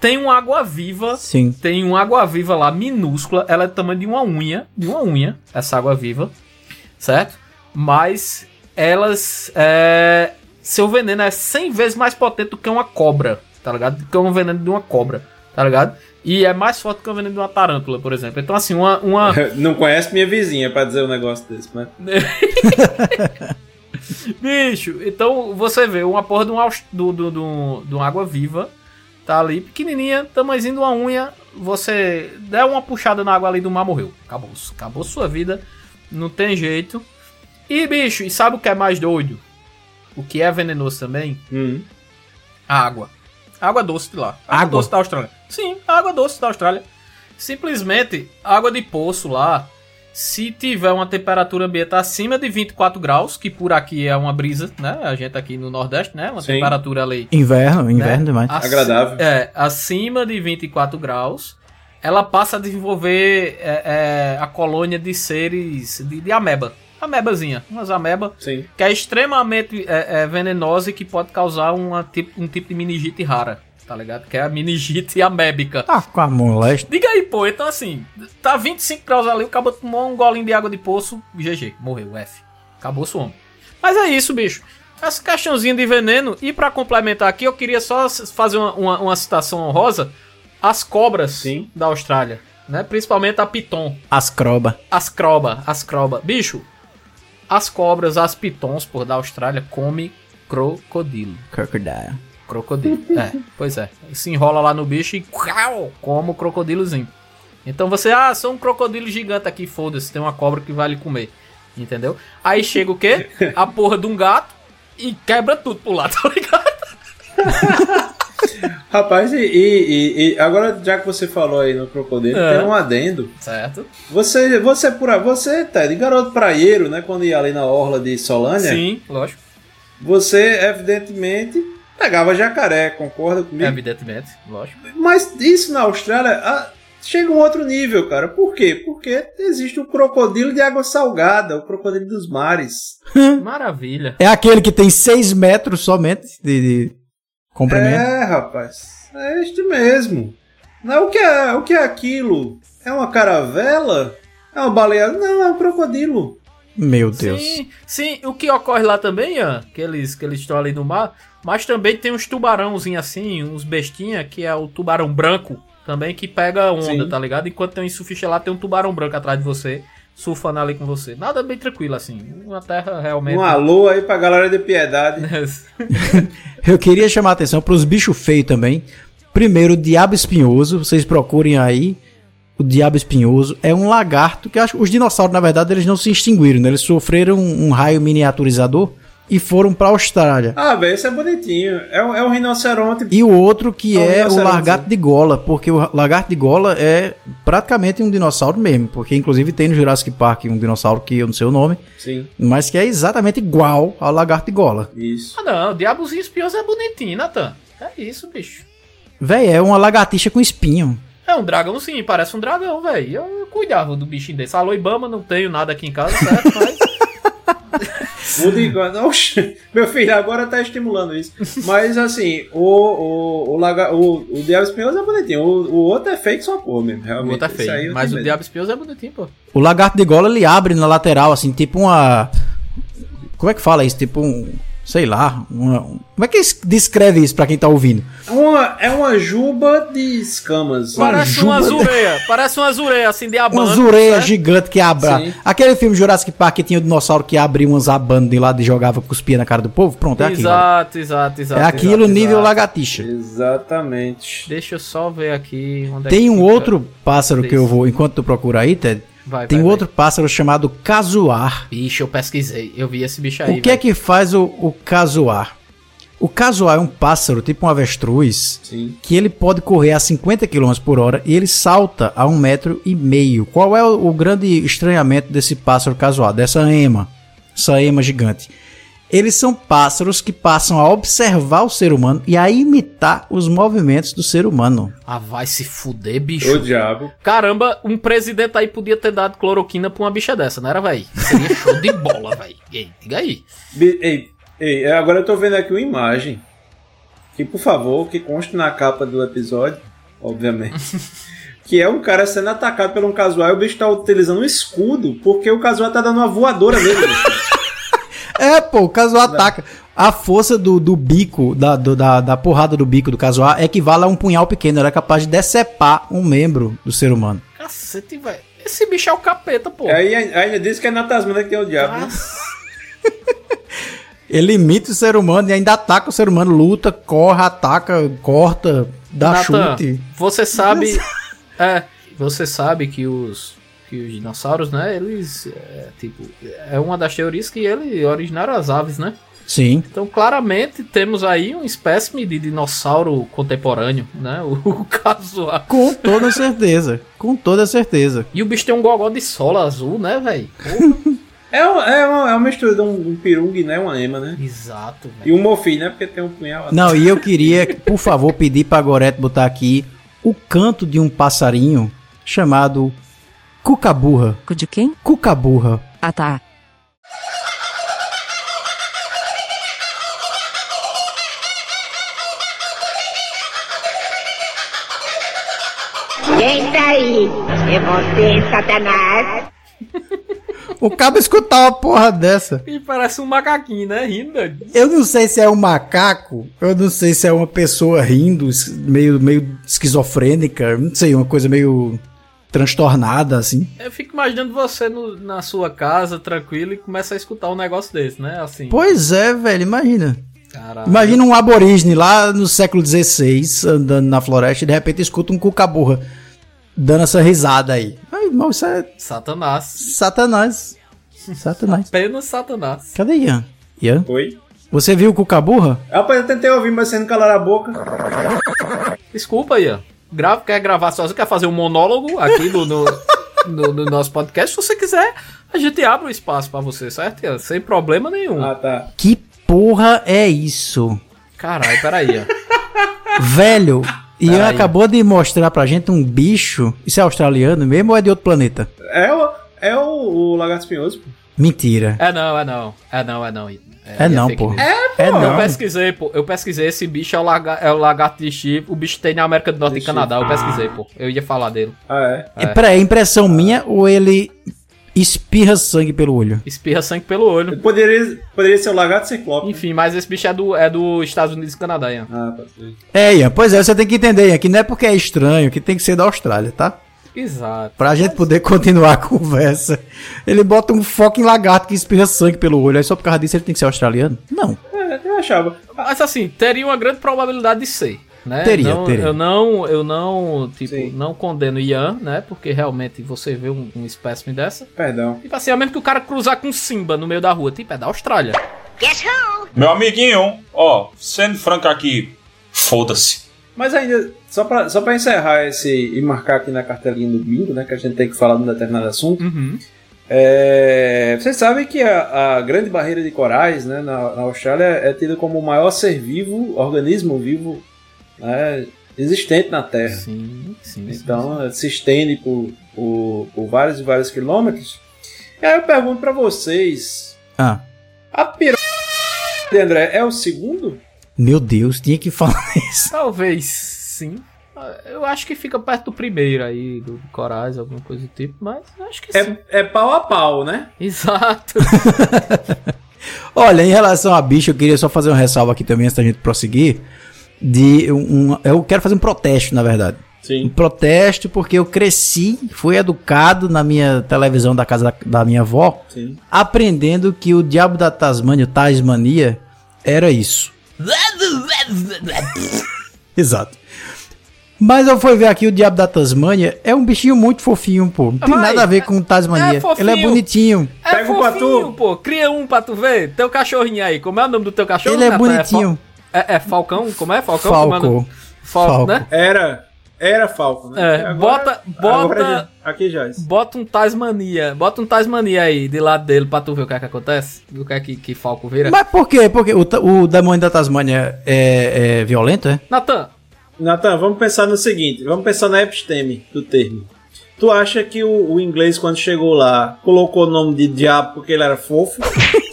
Tem uma água-viva, Sim. tem uma água-viva lá minúscula, ela é do tamanho de uma unha, de uma unha, essa água-viva, certo? Mas elas, é, seu veneno é 100 vezes mais potente do que uma cobra, tá ligado? Do que um veneno de uma cobra, tá ligado? E é mais forte que o veneno de uma tarântula, por exemplo. Então, assim, uma, uma, Não conhece minha vizinha pra dizer um negócio desse, mas. Bicho, então você vê uma porra de um, do, do, do, uma água viva, tá ali, pequenininha, tamanhozinho de uma unha, você der uma puxada na água ali do mar, morreu. Acabou, acabou sua vida, não tem jeito. E bicho, e sabe o que é mais doido? O que é venenoso também? Hum. A água. Água doce de lá. Água, Água? doce da Austrália. Sim, água doce da Austrália. Simplesmente, água de poço lá, se tiver uma temperatura ambiente acima de 24 graus, que por aqui é uma brisa, né? A gente aqui no Nordeste, né? Uma Sim. temperatura ali. Inverno, inverno demais. Ac- Agradável. É, acima de 24 graus, ela passa a desenvolver é, é, a colônia de seres de, de ameba. Amebazinha, umas ameba Sim. que é extremamente é, é, venenosa e que pode causar uma, tipo, um tipo de meningite rara, tá ligado? Que é a meningite amébica. Tá com a moleste. Diga aí, pô, então assim, tá 25 graus ali, o cabo tomou um golinho de água de poço, GG, morreu, F. Acabou o homem. Mas é isso, bicho. Essa caixãozinha de veneno, e pra complementar aqui, eu queria só fazer uma, uma, uma citação honrosa. As cobras Sim. da Austrália, né? Principalmente a piton. As croba. As croba, as croba. Bicho, as cobras, as pitons, por da Austrália, come crocodilo. Crocodile. Crocodilo. É, pois é. Se enrola lá no bicho e como o crocodilozinho. Então você, ah, sou um crocodilo gigante aqui, foda-se, tem uma cobra que vai lhe comer. Entendeu? Aí chega o quê? A porra de um gato e quebra tudo pro lado, tá ligado? Rapaz, e, e- e- agora já que você falou aí no crocodilo, É. tem um adendo. Certo? Você, você por aí- você tá de garoto praieiro, né? Quando ia ali na orla de Solânia, Sim, lógico. você evidentemente pegava jacaré, concorda comigo? Evidentemente, lógico. Mas isso na Austrália ah, chega a um outro nível, cara. Por quê? Porque existe o crocodilo de água salgada, o crocodilo dos mares. Maravilha. É aquele que tem 6 metros somente de, de comprimento. É, rapaz. É este mesmo. Não, o que é, o que é aquilo? É uma caravela? É uma baleia? Não, é um crocodilo. Meu Deus. Sim, sim, o que ocorre lá também, Ian, que eles, que eles estão ali no mar, mas também tem uns tubarãozinhos assim, uns bestinha, que é o tubarão branco, também, que pega onda, Sim. tá ligado? Enquanto tem um surfista lá, tem um tubarão branco atrás de você, surfando ali com você. Nada bem tranquilo, assim, uma terra realmente... Um alô aí pra galera de piedade. Eu queria chamar a atenção para os bichos feios também. Primeiro, o diabo espinhoso. Vocês procurem aí. O diabo espinhoso é um lagarto que eu acho que os dinossauros, na verdade, eles não se extinguiram, né? Eles sofreram um, um raio miniaturizador e foram para a Austrália. Ah, velho, esse é bonitinho. É um, é um rinoceronte. E o outro que É um é o lagarto de gola, porque o lagarto de gola é praticamente um dinossauro mesmo, porque inclusive tem no Jurassic Park um dinossauro que eu não sei o nome, Sim, mas que é exatamente igual ao lagarto de gola. isso. Ah não, o diabozinho espinhoso é bonitinho, Natan. É isso, bicho. Véi, é uma lagartixa com espinho. É um dragão sim, parece um dragão, velho. Eu cuidava do bichinho desse. Alô, Ibama, não tenho nada aqui em casa, certo? Mas... O de... Oxe, meu filho agora tá estimulando isso. Mas assim, o, o, o, laga... o, o Diabo Espinhoso é bonitinho. O, o outro é fake só porra mesmo, O realmente. outro é feio. Mas o medo. diabo espinhoso é bonitinho, pô. O lagarto de gola ele abre na lateral, assim, tipo uma. Como é que fala isso? Tipo um. Sei lá. Uma... Como é que es- descreve isso pra quem tá ouvindo? Uma, é uma juba de escamas. Uma Parece uma juba- azureia. Parece uma azureia, assim, de abano. Uma zureia certo? gigante que abre. Sim. Aquele filme Jurassic Park que tinha o dinossauro que abria umas abandas de lado e jogava cuspia na cara do povo. Pronto, é aquilo. Exato, exato, exato. É aquilo exato, nível exato. lagartixa. Exatamente. Deixa eu só ver aqui onde é Tem que um fica. outro pássaro que eu vou, enquanto tu procura aí, Ted, Vai, tem vai, um vai. outro pássaro chamado casuar. Bicho, eu pesquisei. Eu vi esse bicho aí. O que é que faz o, o casuar? O casual é um pássaro, tipo um avestruz, Sim. que ele pode correr a 50 km por hora e ele salta a um metro e meio. Qual é o, o grande estranhamento desse pássaro casual, dessa ema, essa ema gigante? Eles são pássaros que passam a observar o ser humano e a imitar os movimentos do ser humano. Ah, vai se fuder, bicho. O diabo. Caramba, um presidente aí podia ter dado cloroquina pra uma bicha dessa, não era, véi? Seria show de bola, véi. Ei, diga aí. Ei, ei, é, agora eu tô vendo aqui uma imagem. Que, por favor, que conste na capa do episódio, obviamente. que é um cara sendo atacado por um casual e o bicho tá utilizando um escudo porque o casual tá dando uma voadora nele. É, pô, o casual ataca. A força do, do bico, da, do- da, da porrada do bico do casual equivale a um punhal pequeno. Ele é capaz de decepar um membro do ser humano. Cacete, velho. Esse bicho é o capeta, pô. Aí ainda diz que é na Tasmania que tem o diabo. né? Ele imita o ser humano e ainda ataca o ser humano, luta, corre, ataca, corta, dá Nathan, chute. Você sabe. é, você sabe que os. Que os dinossauros, né? Eles. É, tipo. É uma das teorias que ele originaram as aves, né? Sim. Então, claramente, temos aí um espécime de dinossauro contemporâneo, né? O, o casual. Com toda certeza. Com toda certeza. E o bicho tem um gogó de sola azul, né, velho? É, uma- é, uma, é uma mistura de um, um pirung, né? Uma ema, né? Exato, E velho. um mofim, né? Porque tem um punhal. Não, e eu queria, por favor, pedir pra Gorete botar aqui o canto de um passarinho chamado Cucaburra. De quem? Cucaburra. Ah tá. Quem tá aí? É você, Satanás? O cabo escutar uma porra dessa. E parece um macaquinho, né? Rindo. Eu não sei se é um macaco, eu não sei se é uma pessoa rindo, meio, meio esquizofrênica, não sei, uma coisa meio transtornada, assim. Eu fico imaginando você no- na sua casa, tranquilo, e começa a escutar um negócio desse, né? Assim. Pois é, velho, imagina. Caralho. Imagina um aborígene lá no século XVI, andando na floresta, e de repente escuta um cucaburra dando essa risada aí. Ai, irmão, isso é Satanás. satanás. Satanás. Apenas Satanás. Cadê Ian? Ian? Oi? Você viu o cucaburra? Rapaz, eu tentei ouvir, mas você não calaram a boca. Desculpa, Ian. Grava, quer gravar sozinho, quer fazer um monólogo aqui no, no, no- no nosso podcast? Se você quiser, a gente abre o espaço pra você, certo? Sem problema nenhum. Ah, tá. Que porra é isso? Caralho, peraí, Ian. Velho, Ian Peraí. acabou de mostrar pra gente um bicho. Isso é australiano mesmo ou é de outro planeta? É o, é o, o lagarto espinhoso, pô. Mentira. É não, é não. É não, é não. É, Ian não, fake pô. news. É, Eu não. pesquisei, pô. Eu pesquisei. Esse bicho é o, laga- é o lagarto de chifre. O bicho tem na América do Norte e Canadá. Eu pesquisei, pô. Eu ia falar dele. Ah, é? E peraí, é impressão minha ou ele espirra sangue pelo olho? Espirra sangue pelo olho. Poderia, poderia ser o lagarto ciclope. Enfim, mas esse bicho é do, é do Estados Unidos e Canadá, Ian. Ah, tá certo. É, Ian, pois é, você tem que entender, Ian, que não é porque é estranho, que tem que ser da Austrália, tá? Exato. Pra gente poder continuar a conversa. Ele bota um foco em lagarto que espirra sangue pelo olho, aí só por causa disso ele tem que ser australiano? Não. É, eu achava. Mas assim, teria uma grande probabilidade de ser. Né? Teria, não, teria. Eu não, eu não, tipo, Sim. não condeno Ian, né? Porque realmente você vê um, um espécime dessa. Perdão. Tipo assim, é mesmo que o cara cruzar com Simba no meio da rua. Tipo, é da Austrália. Guess who? Meu amiguinho, ó, sendo franco aqui, foda-se. Mas ainda, só pra, só pra encerrar esse e marcar aqui na cartelinha do bingo, né? Que a gente tem que falar de um determinado assunto. Uhum. É, vocês sabem que a, a grande barreira de corais né, na, na Austrália é tida como o maior ser vivo, organismo vivo né, existente na Terra. Sim, sim. sim, Então ela se estende por, por, por vários e vários quilômetros. E aí eu pergunto pra vocês: Ah, a piroca de André é o segundo? Meu Deus, tinha que falar isso. Talvez sim. Eu acho que fica perto do primeiro aí, do Corais, alguma coisa do tipo, mas acho que sim. É, é pau a pau, né? Exato. Olha, em relação a bicho, eu queria só fazer uma ressalva aqui também antes da gente prosseguir. De um, eu quero fazer um protesto, na verdade. Um Sim. protesto porque eu cresci, fui educado na minha televisão da casa da, da minha avó, Sim. aprendendo que o diabo da Tasmânia, o Tasmania, era isso. Exato. Mas eu fui ver aqui o diabo da Tasmânia, é um bichinho muito fofinho, pô. Não tem Vai, nada a ver com o Tasmania. é fofinho. Ele é bonitinho. É Pega um fofinho, pra tu. pô. Cria um pra tu ver. Teu cachorrinho aí. Como é o nome do teu cachorro? Ele é Natan? bonitinho. É, é Falcão? Como é? Falcão? Falco. Comando- Falco, Falco. né? Era. Era Falco, né? É, Agora- bota- bota- aqui já. Bota um Tasmania. Bota um Tasmania aí de lado dele pra tu ver o que é que acontece. O que é que, que Falco vira. Mas por quê? Porque o, o demônio da Tasmânia é, é violento, é? Natan, Natan, vamos pensar no seguinte: vamos pensar na episteme do termo. Tu acha que o, o inglês, quando chegou lá, colocou o nome de diabo porque ele era fofo?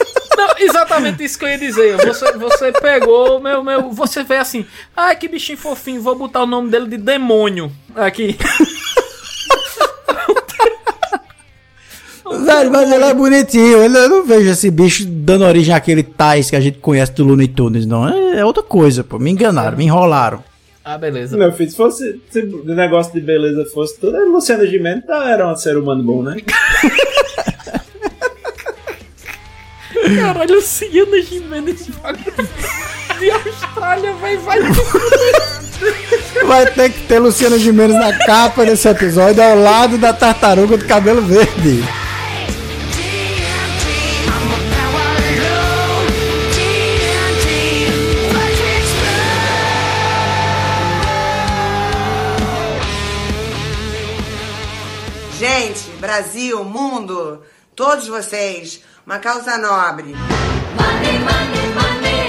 Exatamente isso que eu ia dizer. Você, você pegou, meu, meu. Você vê assim, ai que bichinho fofinho, vou botar o nome dele de demônio aqui. Velho, mas ele é bonitinho. Ele, eu não vejo esse bicho dando origem àquele Tais que a gente conhece do Looney Tunes, não. É, é outra coisa, pô. Me enganaram, me enrolaram. Ah, beleza. Meu filho, se fosse. Se o negócio de beleza fosse tudo, a Luciana Gimenez tá- era um ser humano bom, né? Caralho, Luciana Gimenez de Austrália, vai, vai. Vai ter que ter Luciana Gimenez na capa desse episódio ao lado da tartaruga do cabelo verde. Gente, Brasil, mundo, todos vocês, uma causa nobre. Money, money, money.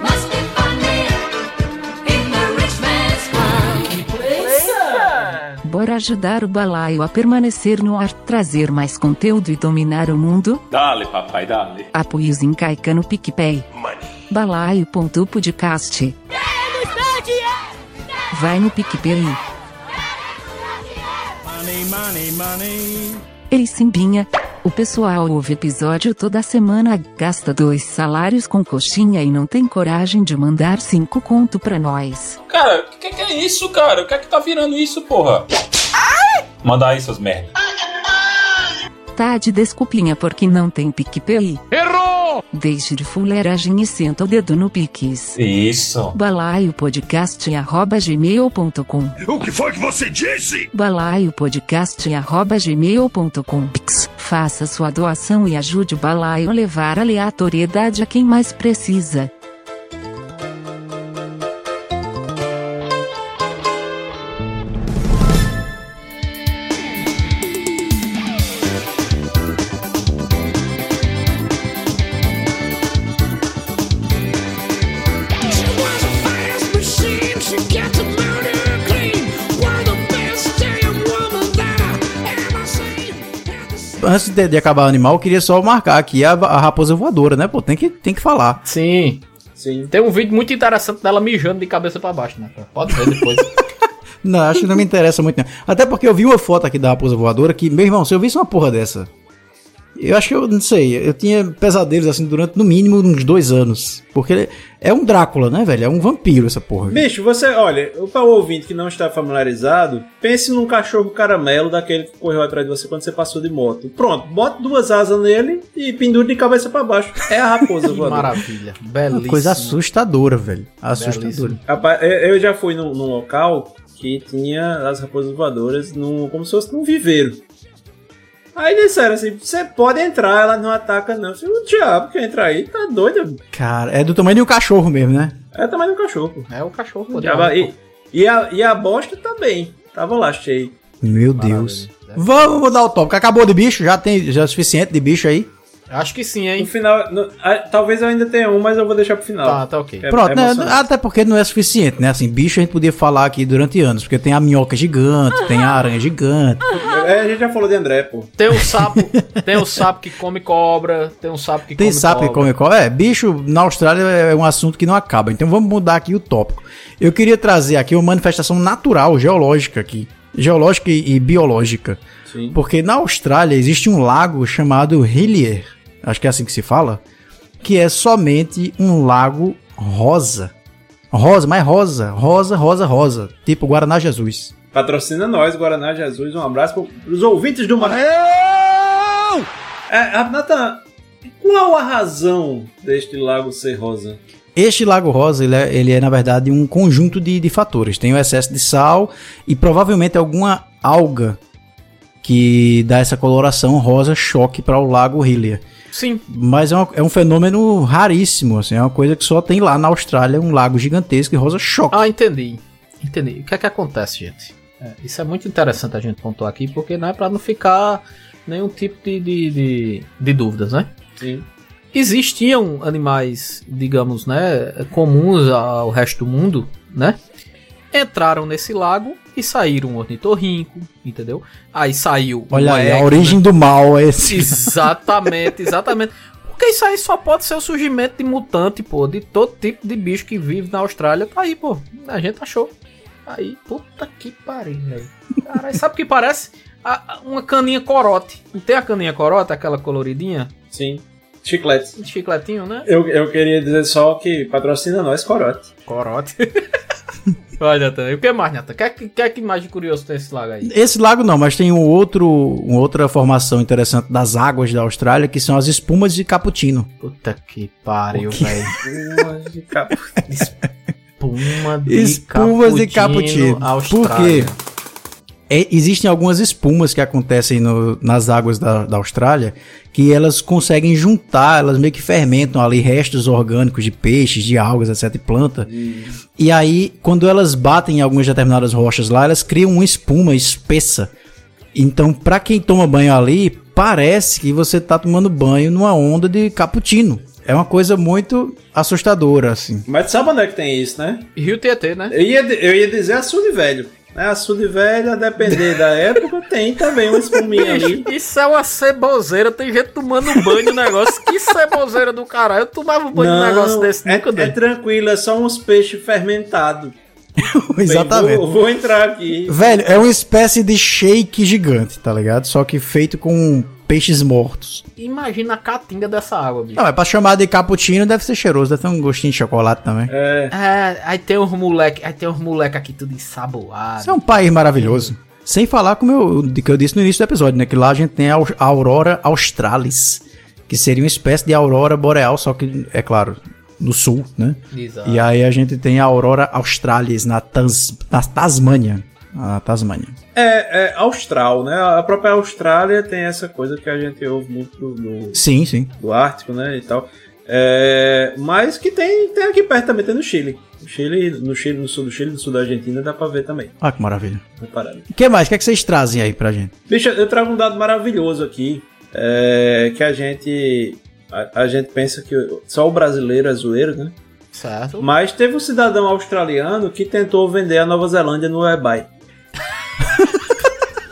Must be funny. In the rich man's world. Bora ajudar o balaio a permanecer no ar, trazer mais conteúdo e dominar o mundo? Dale, papai, dale. Apoie os Encaica no PicPay. Balaio.podcast. Vai no PicPay. Money, money, money. Ei Simbinha, o pessoal ouve episódio toda semana, gasta dois salários com coxinha e não tem coragem de mandar cinco conto pra nós. Cara, o que, que é isso, cara? O que é que tá virando isso, porra? Manda aí, seus merda. Tá de desculpinha porque não tem PicPay. Errou! Deixe de fuleiragem e senta o dedo no Pix. Isso. balaiopodcast.gmail.com O que foi que você disse? balaiopodcast.gmail.com Pix. Faça sua doação e ajude o balaio a levar aleatoriedade a quem mais precisa. Antes de, de acabar o animal, eu queria só marcar aqui a, a raposa voadora, né? Pô, tem que, tem que falar. Sim. Sim. Tem um vídeo muito interessante dela mijando de cabeça pra baixo, né? Pode ver depois. Não, acho que não me interessa muito, não. Até porque eu vi uma foto aqui da raposa voadora que, meu irmão, se eu visse uma porra dessa. Eu acho que eu não sei, eu tinha pesadelos assim durante no mínimo uns dois anos. Porque é um Drácula, né, velho? É um vampiro essa porra. Bicho, você, olha, para o ouvinte que não está familiarizado, pense num cachorro caramelo daquele que correu atrás de você quando você passou de moto. Pronto, bota duas asas nele e pendura de cabeça para baixo. É a raposa Que voadora. maravilha. Uma Belíssimo. coisa assustadora, velho. Assustadora. Rapaz, eu eu já fui num, num local que tinha as raposas voadoras num, como se fosse num viveiro. Aí disseram assim: você pode entrar, ela não ataca, não. Falei, o diabo que entra aí, tá doido? Cara, é do tamanho de um cachorro mesmo, né? É tamanho do cachorro. É o cachorro. O diabo- e, e, a, e a bosta também. Tava lá cheio. Meu Deus. Vamos mudar o tópico. Acabou de bicho? Já tem já é suficiente de bicho aí? Acho que sim, No hein? final, no- ah, talvez eu ainda tenha um, mas eu vou deixar pro final. Tá, tá ok. É- Pronto, é né? Até porque não é suficiente, né? Assim, bicho a gente podia falar aqui durante anos, porque tem a minhoca gigante, tem a aranha gigante. É, a gente já falou de André, pô. Tem o sapo, tem o sapo que come cobra, tem um sapo que Tem come sapo que cobra. come cobra. É, bicho na Austrália é um assunto que não acaba. Então vamos mudar aqui o tópico. Eu queria trazer aqui uma manifestação natural, geológica aqui. Geológica e, e biológica. Sim. Porque na Austrália existe um lago chamado Hillier. Acho que é assim que se fala. Que é somente um lago rosa. Rosa, mas rosa. Rosa, rosa, rosa. Tipo Guaraná Jesus. Patrocina nós, Guaraná Jesus. Um abraço pro- pros ouvintes do Mar. É, ah, Nathan, qual a razão deste lago ser rosa? Este lago rosa, ele é, ele é, na verdade um conjunto de, de fatores. Tem o excesso de sal e provavelmente alguma alga que dá essa coloração rosa choque para o lago Hillier. Sim. Mas é, uma- é um fenômeno raríssimo, assim, é uma coisa que só tem lá na Austrália, um lago gigantesco e rosa choque. Ah, entendi. Entendi. O que é que acontece, gente? É, isso é muito interessante a gente pontuar aqui, porque não é pra não ficar nenhum tipo de, de, de, de dúvidas, né? Sim. Existiam animais, digamos, né, comuns ao resto do mundo, né? Entraram nesse lago e saíram um ornitorrinco, entendeu? Aí saiu Olha aí, a origem do mal é esse. Exatamente, exatamente. Porque isso aí só pode ser o surgimento de mutante, pô, de todo tipo de bicho que vive na Austrália. Tá aí, pô. A gente achou. Aí, puta que pariu, velho. Caralho, sabe o que parece? A- a- uma caninha corote. Não tem a caninha corote, aquela coloridinha? Sim. Chiclete. De chicletinho, né? Eu, eu queria dizer só que patrocina nós, Corote. Corote. Olha, Natan. E o que mais, Natan? O que, é que, é que mais de curioso tem esse lago aí? Esse lago não, mas tem um outro, uma outra formação interessante das águas da Austrália, que são as espumas de cappuccino. Puta que pariu, velho. De capo. Espuma de Espumas de cappuccino, cappuccino. Austrália. Por quê? É, existem algumas espumas que acontecem no- nas águas da, da Austrália que elas conseguem juntar, elas meio que fermentam ali restos orgânicos de peixes, de algas, etc, e planta. E aí, quando elas batem em algumas determinadas rochas lá, elas criam uma espuma espessa. Então, pra quem toma banho ali, parece que você tá tomando banho numa onda de cappuccino. É uma coisa muito assustadora, assim. Mas sabe onde é que tem isso, né? Rio Tietê, né? Eu ia, eu ia dizer açude velho. Né? Açude velho, a depender da época, tem também uma espuminha ali. Isso é uma ceboseira. Tem gente tomando banho no negócio. Que ceboseira do caralho. Eu tomava banho no negócio desse é, nunca é dei. tranquilo, é só uns peixes fermentados. Exatamente. Vou, vou entrar aqui. Velho, é uma espécie de shake gigante, tá ligado? Só que feito com peixes mortos. Imagina a catinga dessa água, bicho. Não, mas pra chamar de cappuccino deve ser cheiroso, deve ter um gostinho de chocolate também. É, É, aí tem uns moleque, aí tem uns moleque aqui tudo ensaboado. Isso é um país maravilhoso. Sem falar como eu, que eu disse no início do episódio, né? Que lá a gente tem a Aurora Australis, que seria uma espécie de aurora boreal, só que, é claro, no sul, né? Exato. E aí a gente tem a Aurora Australis na, Tas, na Tasmânia. A Tasmânia. é, é austral, né? A própria Austrália tem essa coisa que a gente ouve muito do, Sim, sim. do Ártico, né? E tal. É, mas que tem, tem aqui perto também, tem no Chile. No Chile, no Chile, no sul do Chile, no sul da Argentina, dá pra ver também. Ah, que maravilha. O que mais? O que, é que vocês trazem aí pra gente? Bicho, eu trago um dado maravilhoso aqui. é, que a gente. A, a gente pensa que só o brasileiro é zoeiro, né? Certo. Mas teve um cidadão australiano que tentou vender a Nova Zelândia no eBay.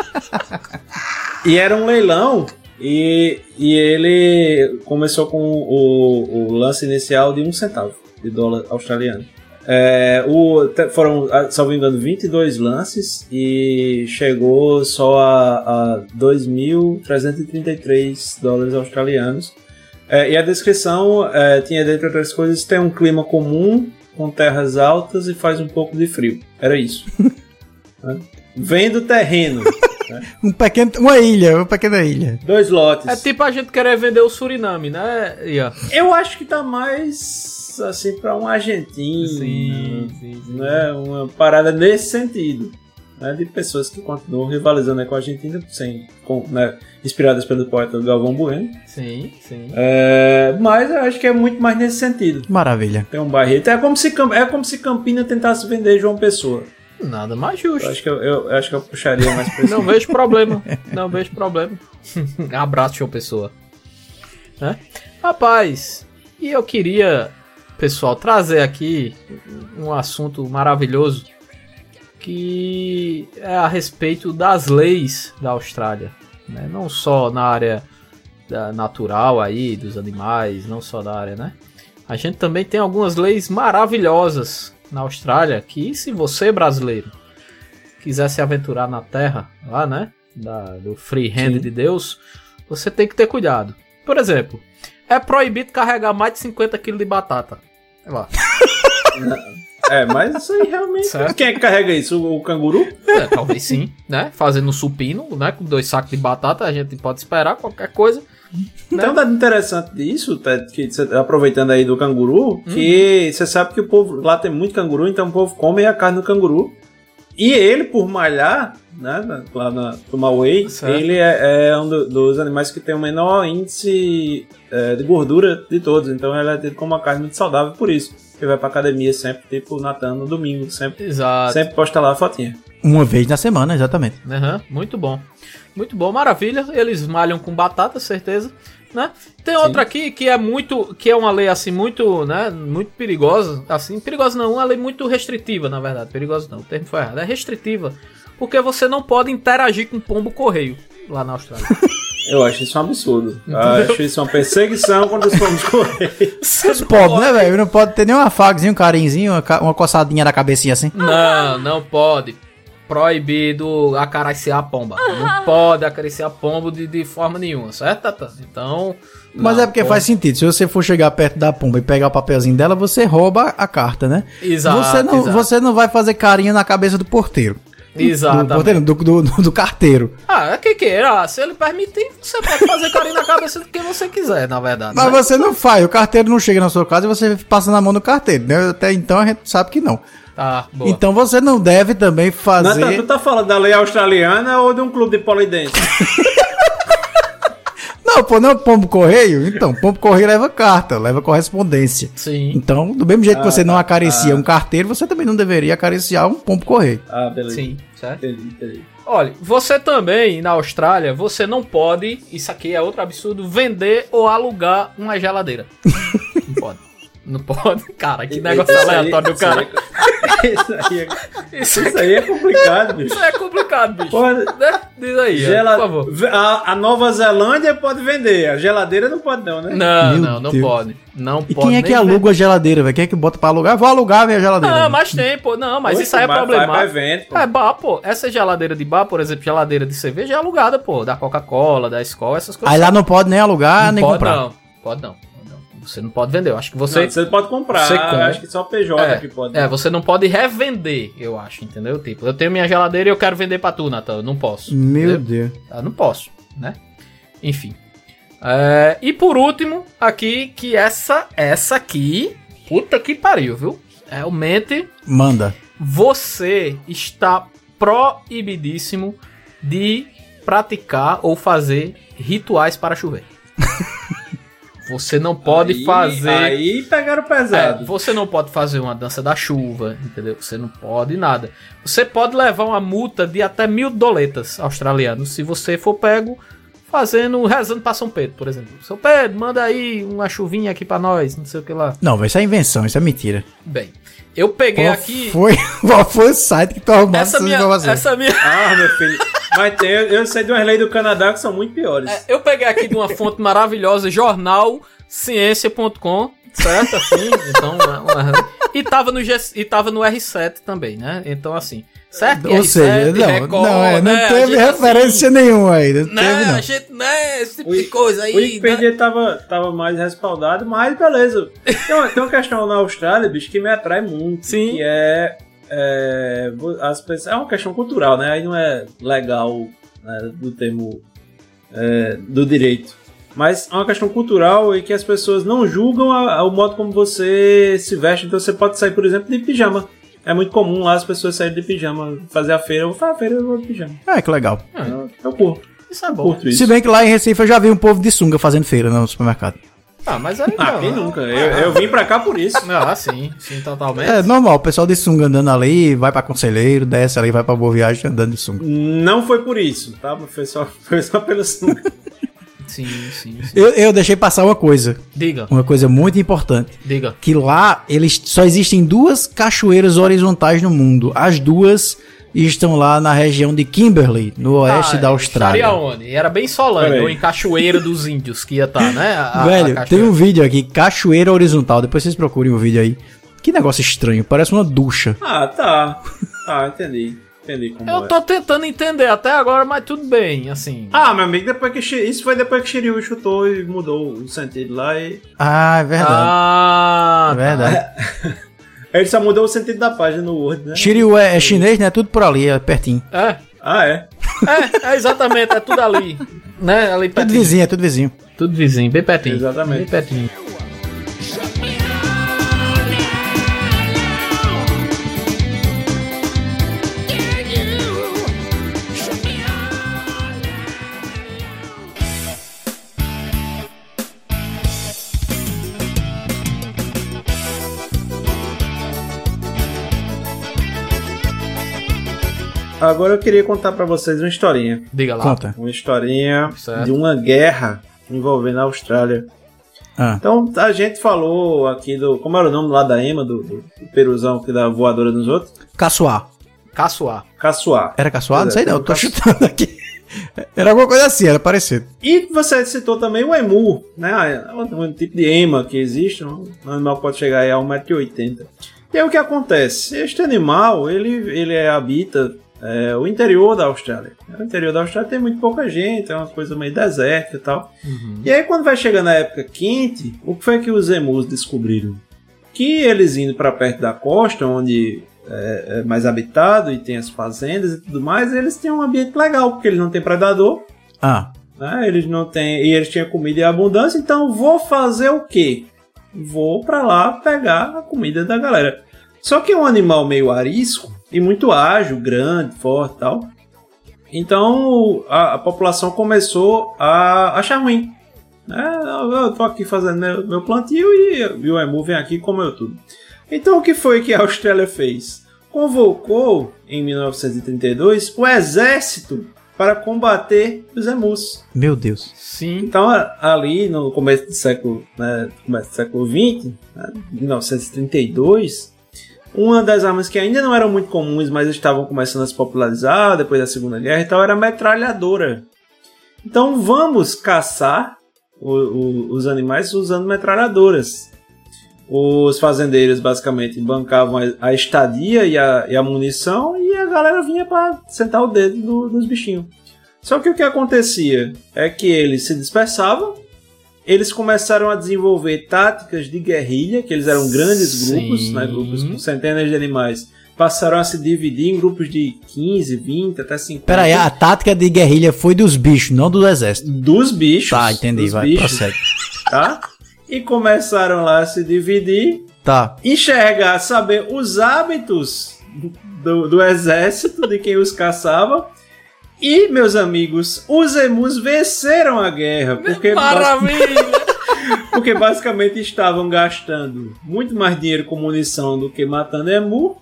e era um leilão. E, e ele começou com o, o lance inicial de um centavo de dólar australiano. É, o, foram, salvo engano, 22 lances e chegou só a, a 2.333 dólares australianos. É, e a descrição é, tinha, dentre outras coisas, tem um clima comum, com terras altas e faz um pouco de frio. Era isso. Né? Vendo terreno. Um pequeno, uma ilha, uma pequena ilha. Dois lotes. É tipo a gente querer vender o Suriname, né, Ian? Eu acho que tá mais assim pra um argentino. Sim, sim, sim. Né? Uma parada nesse sentido. Né? De pessoas que continuam rivalizando aí com a Argentina, sem, com, né? inspiradas pelo poeta Galvão Bueno. Sim, sim. É, mas eu acho que é muito mais nesse sentido. Maravilha. Tem um barreto. É como se, é como se Campina tentasse vender João Pessoa. Nada mais Eu justo. acho que eu, eu acho que eu puxaria mais pra esse Não vejo problema. Não vejo problema. Abraço, João Pessoa. Né? Rapaz, e eu queria, pessoal, trazer aqui um assunto maravilhoso que é a respeito das leis da Austrália. né? Não só na área natural aí, dos animais, não só da área, né? A gente também tem algumas leis maravilhosas na Austrália que, se você, brasileiro, quiser se aventurar na terra, lá, né? Da, do free hand de Deus, você tem que ter cuidado. Por exemplo, é proibido carregar mais de 50 kg de batata. Sei lá. É, mas isso aí realmente. Certo. Quem é que carrega isso? O, canguru? É, talvez sim, né? Fazendo supino, né? Com dois sacos de batata, a gente pode esperar qualquer coisa. Tem um dado interessante disso, que cê- aproveitando aí do canguru, que você sabe que o povo lá tem muito canguru, então o povo come a carne do canguru E ele, por malhar, né, lá na Certo. ele é, é um do- dos animais que tem o menor índice é, de gordura de todos. Então ele é tido como uma carne muito saudável por isso. Ele vai pra academia sempre, tipo Natan no domingo, sempre, Exato. sempre posta lá a fotinha. Uma vez na semana, exatamente. Aham, muito bom. Muito bom, maravilha. Eles malham com batata, certeza. Né? Tem outra aqui que é muito, que é uma lei assim muito, né, muito perigosa, assim, perigosa não, uma lei muito restritiva, na verdade, perigosa não, o termo foi errado, é restritiva, porque você não pode interagir com pombo correio lá na Austrália. Eu acho isso um absurdo. Eu acho isso uma perseguição quando os pomos correios. Vocês podem, né, velho? Não pode ter nem um afagzinho, um carinzinho, uma, coçadinha na cabecinha assim. Não, não pode. Proibido acariciar a pomba. Não pode acariciar pombo de, de forma nenhuma, certo, Tata? Então. Mas não, é porque faz sentido. Se você for chegar perto da pomba e pegar o papelzinho dela, você rouba a carta, né? Exato, Você não, exato. você não vai fazer carinho na cabeça do porteiro. Exatamente. Do, do, do, do- do carteiro. Ah, é que queira. Se ele permitir, você pode fazer carinho na cabeça de quem você quiser, na verdade. Mas né? você não faz. O carteiro não chega na sua casa e você passa na mão do carteiro, né? Até então a gente sabe que não. Tá, boa. Então você não deve também fazer. Natan, tu tá falando da lei australiana ou de um clube de polidense? Não, pô, não é pombo correio? Então, pombo correio leva carta, leva correspondência. Sim. Então, do mesmo jeito que Ah, você não tá. acaricia Ah. um carteiro, você também não deveria acariciar um pombo correio. Ah, beleza. Sim, certo? Entendi, entendi. Olha, você também, na Austrália, você não pode, isso aqui é outro absurdo, vender ou alugar uma geladeira. não pode. Não pode. Cara, que negócio Isso aí- aleatório do isso aí- cara. Isso aí é, Isso, isso aí é complicado, bicho. isso é complicado, bicho. Porra, Né? Diz aí, Gela- por favor. A, a Nova Zelândia pode vender, a geladeira não pode não, né? Não, Meu não, não Deus. pode. Não E pode. quem é que aluga a geladeira, velho? Quem é que bota pra alugar? Vou alugar a minha geladeira. Não, mas tem, pô. Não, mas Oxe, isso aí é pô. É bar, pô. Essa geladeira de bar, por exemplo, geladeira de cerveja é alugada, pô. Da Coca-Cola, da Skol, essas coisas. Aí lá não pode nem alugar, não nem pode comprar. não. Pode não. Você não pode vender. Eu acho que você. Não, você pode comprar, Você compra. acho que só o PJ é, que pode. é, você não pode revender, eu acho, entendeu? Tipo, eu tenho minha geladeira e eu quero vender pra tu, Natan. Eu não posso. Meu entendeu? Deus. Eu não posso, né? Enfim. É, e por último, aqui, que essa, essa aqui, puta que pariu, viu? Realmente, Manda. você está proibidíssimo de praticar ou fazer rituais para chover. Você não pode Aí- fazer. Aí pegaram É, pesado. você não pode fazer uma dança da chuva, entendeu? Você não pode nada. Você pode levar uma multa de até mil doletas australianos se você for pego fazendo, rezando pra São Pedro, por exemplo. São Pedro, manda aí uma chuvinha aqui pra nós, não sei o que lá. Não, isso é invenção, isso é mentira. Bem, eu peguei Qual aqui. foi, qual foi o site que tu arrumasse Essa minha, informações? essa minha, Ah, meu filho. Mas tem, eu, eu sei de umas leis do Canadá que são muito piores. É, eu peguei aqui de uma fonte maravilhosa, jornalciência.com, certo? Assim, então, uma- uma- e tava no G, e tava no R7 também, né? Então assim, certo? Ou seja, não, Record, não, é, não né? A teve gente, referência nenhuma aí. Não assim, teve, né? não. A gente, né? Esse tipo de coisa O aí, né? Wikipedia tava, tava mais respaldado, mas beleza. Tem uma, tem uma questão na Austrália, bicho, que me atrai muito. Sim. Que é. é, as pessoas, é uma questão cultural, né? Aí não é legal né, do termo é, do direito. Mas é uma questão cultural e que as pessoas não julgam a- a- o modo como você se veste. Então você pode sair, por exemplo, de pijama. É muito comum lá as pessoas saírem de pijama, fazer a feira. Eu vou fazer a feira, eu vou de pijama. É, que legal. Eu, eu curto. Isso é bom. Curto isso. Se bem que lá em Recife eu já vi um povo de sunga fazendo feira no supermercado. Ah, mas aí Ah, não, quem né? nunca? Eu, eu vim pra cá por isso. Ah, sim, sim, totalmente. É normal, o pessoal de sunga andando ali, vai pra Conselheiro, desce ali, vai pra Boa Viagem andando de sunga. Não foi por isso, tá? Foi só, foi só pelo sunga. Sim, sim, sim. Eu, eu deixei passar uma coisa, Diga, uma coisa muito importante. diga. Que lá eles só existem duas cachoeiras horizontais no mundo. As duas estão lá na região de Kimberley, no oeste Ah, da Austrália. Onde? Era bem ou em Cachoeira dos Índios que ia estar, né? A- a Velho, tem cachoeira. um vídeo aqui, cachoeira horizontal. Depois vocês procurem o vídeo aí. Que negócio estranho, parece uma ducha. Ah, tá. Tá, entendi. Entendi como Eu é. tô tentando entender até agora, mas tudo bem, assim. Ah, meu amigo, depois que isso foi depois que Shiryu chutou e mudou o sentido lá e. Ah, é verdade. Ah, é verdade. Ele só mudou o sentido da página no Word, né? Shiryu é, é chinês, né? Tudo por ali, é pertinho. é. Ah, é? É, é exatamente, é tudo ali. Né? Ali Tudo vizinho, é tudo vizinho. Tudo vizinho, bem pertinho. Exatamente. Bem pertinho. Agora eu queria contar pra vocês uma historinha. Diga lá. Conta. Uma historinha Certo. de uma guerra envolvendo a Austrália. Ah. Então a gente falou aqui do. Como era o nome lá da Ema, do, do, peruzão que dá voadora nos outros? Caçoar. Caçoar. Caçoar. Era caçoar? Não é, sei não, tem tô chutando aqui. Era alguma coisa assim, era parecido. E você citou também o emu, né? É um, tipo de ema que existe, um animal que pode chegar aí a 1,80m. E aí o que acontece? Este animal, ele, ele é, habita é, o interior da Austrália. O interior da Austrália tem muito pouca gente, é uma coisa meio desértica e tal. E aí quando vai chegando a época quente, o que foi que os emus descobriram? Que eles indo para perto da costa, onde é, é mais habitado e tem as fazendas e tudo mais, eles têm um ambiente legal, porque eles não têm predador, Ah, né? Eles não têm. E eles tinham comida em abundância, então vou fazer o quê? Vou pra lá pegar a comida da galera. Só que é um animal meio arisco e muito ágil, grande, forte e tal. Então a, a população começou a achar ruim. né? eu, tô aqui fazendo meu, meu plantio e, e o emu vem aqui e comeu tudo. Então o que foi que a Austrália fez? Convocou em 1932 o exército para combater os emus. meu Deus. Sim. Então, ali no começo do século, né, começo do século XX, né, 1932, uma das armas que ainda não eram muito comuns, mas estavam começando a se popularizar depois da Segunda Guerra e tal, era a metralhadora. Então, vamos caçar o- o- os animais usando metralhadoras. Os fazendeiros basicamente bancavam a, a estadia e a, e a munição e a galera vinha para sentar o dedo do- dos bichinhos. Só que o que acontecia é que eles se dispersavam, eles começaram a desenvolver táticas de guerrilha, que eles eram grandes grupos, Sim. né, grupos com centenas de animais, passaram a se dividir em grupos de 15, 20, até 50. Pera aí, a tática de guerrilha foi dos bichos, não do exército. Dos bichos. Tá, entendi, vai, bichos, prossegue. tá? E começaram lá a se dividir, Tá. enxergar, saber os hábitos do, do exército, de quem os caçava. E, meus amigos, os emus venceram a guerra. Porque Maravilha! Porque basicamente estavam gastando muito mais dinheiro com munição do que matando emu.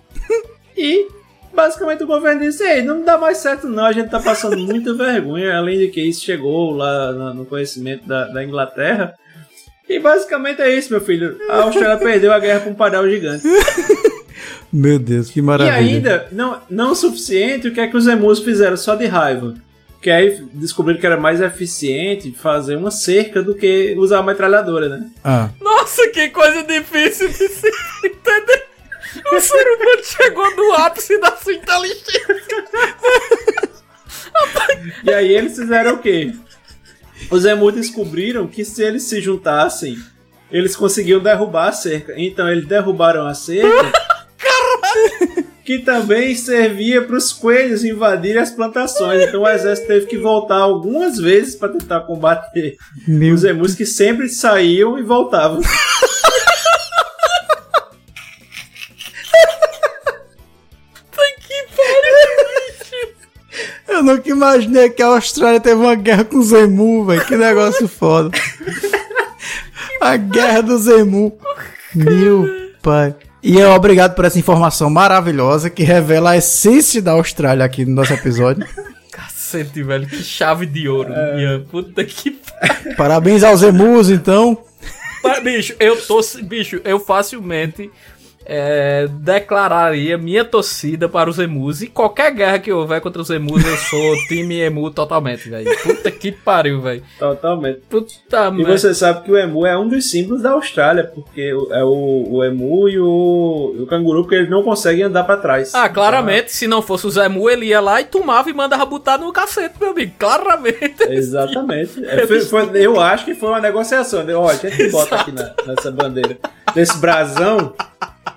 E basicamente o governo disse: Ei, não dá mais certo, não. A gente tá passando muita vergonha. Além de que isso chegou lá no conhecimento da, da Inglaterra. E basicamente é isso, meu filho. A Austrália perdeu a guerra com um padrão gigante. Meu Deus, que E maravilha. ainda, não, não o suficiente, o que é que os emus fizeram só de raiva? Que aí descobriram que era mais eficiente fazer uma cerca do que usar a metralhadora, né? Ah. Nossa, que coisa difícil de se entender. O ser humano chegou no ápice da sua inteligência. E aí eles fizeram o quê? Os emus descobriram que se eles se juntassem, eles conseguiam derrubar a cerca. Então eles derrubaram a cerca. que também servia para os coelhos invadirem as plantações. Então o exército teve que voltar algumas vezes para tentar combater Meu os emus que sempre saíam e voltavam. Eu nunca imaginei que a Austrália teve uma guerra com os emu, velho. Que negócio foda. A guerra dos emu. Meu pai. E é obrigado por essa informação maravilhosa que revela a essência da Austrália aqui no nosso episódio. Cacete, velho, que chave de ouro. Ian. Puta que. Parabéns aos emus, então. Mas, Bicho, eu tô. Bicho, eu facilmente é, declararia minha torcida para os emus. E qualquer guerra que houver contra os emus, eu sou time emu totalmente, velho. Puta que pariu, velho. Totalmente. Puta E merda. você sabe que o emu é um dos símbolos da Austrália, porque é o, o emu e o, o canguru, porque eles não conseguem andar pra trás. Ah, claramente, se não fosse o Zé Mu, ele ia lá e tomava e mandava botar no cacete, meu amigo. Claramente. Exatamente. É, foi- foi- eu acho que foi uma negociação. Olha, a gente bota aqui na- nessa bandeira desse brasão,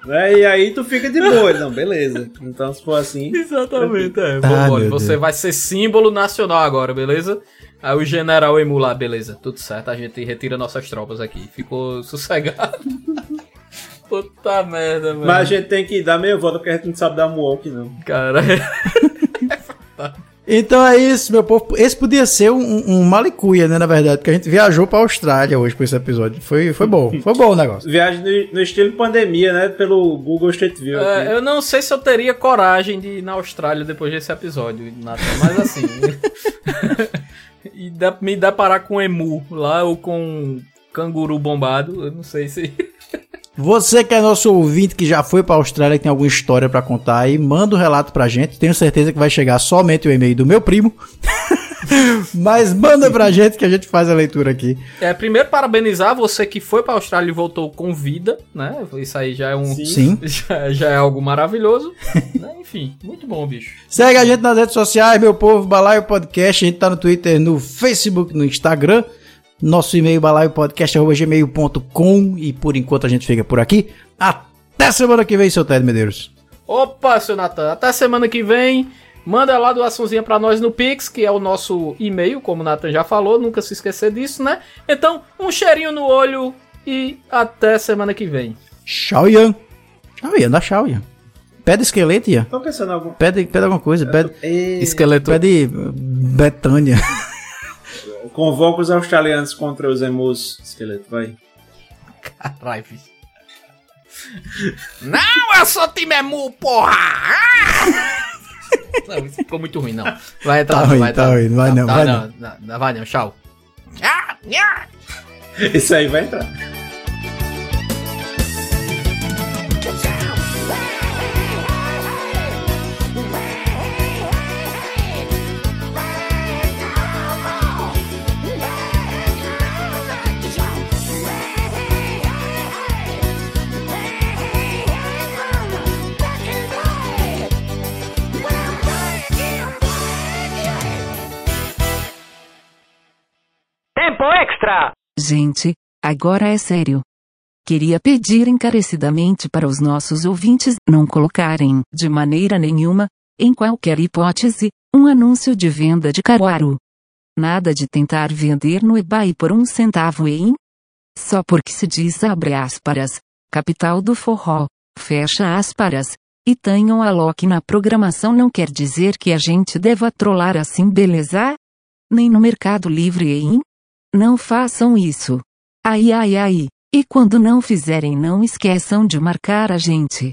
né? E aí tu fica de boa. Não, beleza. Então, se for assim. Exatamente, é. Ah, Bom, você Deus. vai ser símbolo nacional agora, beleza? Aí o general Emu lá, beleza, tudo certo, a gente retira nossas tropas aqui. Ficou sossegado. Puta merda, velho. Mas a gente tem que dar meia volta porque a gente não sabe dar moonwalk, não. Cara. Então é isso, meu povo. Esse podia ser um, um malicuia, né, na verdade, porque a gente viajou pra Austrália hoje por esse episódio. Foi, foi bom, foi bom o negócio. Viagem no, no estilo pandemia, né? Pelo Google Street View. aqui. É, eu não sei se eu teria coragem de ir na Austrália depois desse episódio, Nathan, mas assim. e dá- me deparar com emu lá ou com canguru bombado, eu não sei se. Você que é nosso ouvinte que já foi pra Austrália, que tem alguma história pra contar aí, manda o relato pra gente. Tenho certeza que vai chegar somente o e-mail do meu primo. Mas manda pra gente que a gente faz a leitura aqui. É, primeiro parabenizar você que foi pra Austrália e voltou com vida, né? Isso aí já é um. Sim. Já, já é algo maravilhoso. né? Enfim, muito bom, bicho. Segue a gente nas redes sociais, meu povo, Balaio Podcast. A gente tá no Twitter, no Facebook, no Instagram. Nosso e-mail balaiopodcast.gmail.com E por enquanto a gente fica por aqui. Até semana que vem, seu Ted Medeiros. Opa, seu Natan, até semana que vem. Manda lá doaçãozinha pra nós no Pix, que é o nosso e-mail, como o Natan já falou, nunca se esquecer disso, né? Então, um cheirinho no olho e até semana que vem. Tchau, Ian. Tchau, Ian. Dá tchau, Ian. Pede esqueleto, Ian. Tô pensando em algum. Pede, pede alguma coisa. Pede, E... Esqueleto. pede uh, Betânia. Convoca os australianos contra os emus. Esqueleto, vai. Caralho, bicho. Não, eu sou time emu, porra! Ah! Não, isso ficou muito ruim, não. Vai entrar, Tá não, ruim, vai tá entrar. ruim, vai não, vai não. não, não, vai não, tchau. Esse aí vai entrar. Gente, agora é sério. Queria pedir encarecidamente para os nossos ouvintes não colocarem, de maneira nenhuma, em qualquer hipótese, um anúncio de venda de Caruaru. Nada de tentar vender no eBay por um centavo em? Só porque se diz abre aspas, capital do forró, fecha aspas, e tenham a Loki na programação não quer dizer que a gente deva trollar assim beleza? Nem no Mercado Livre hein? Não façam isso. Ai ai ai. E quando não fizerem não esqueçam de marcar a gente.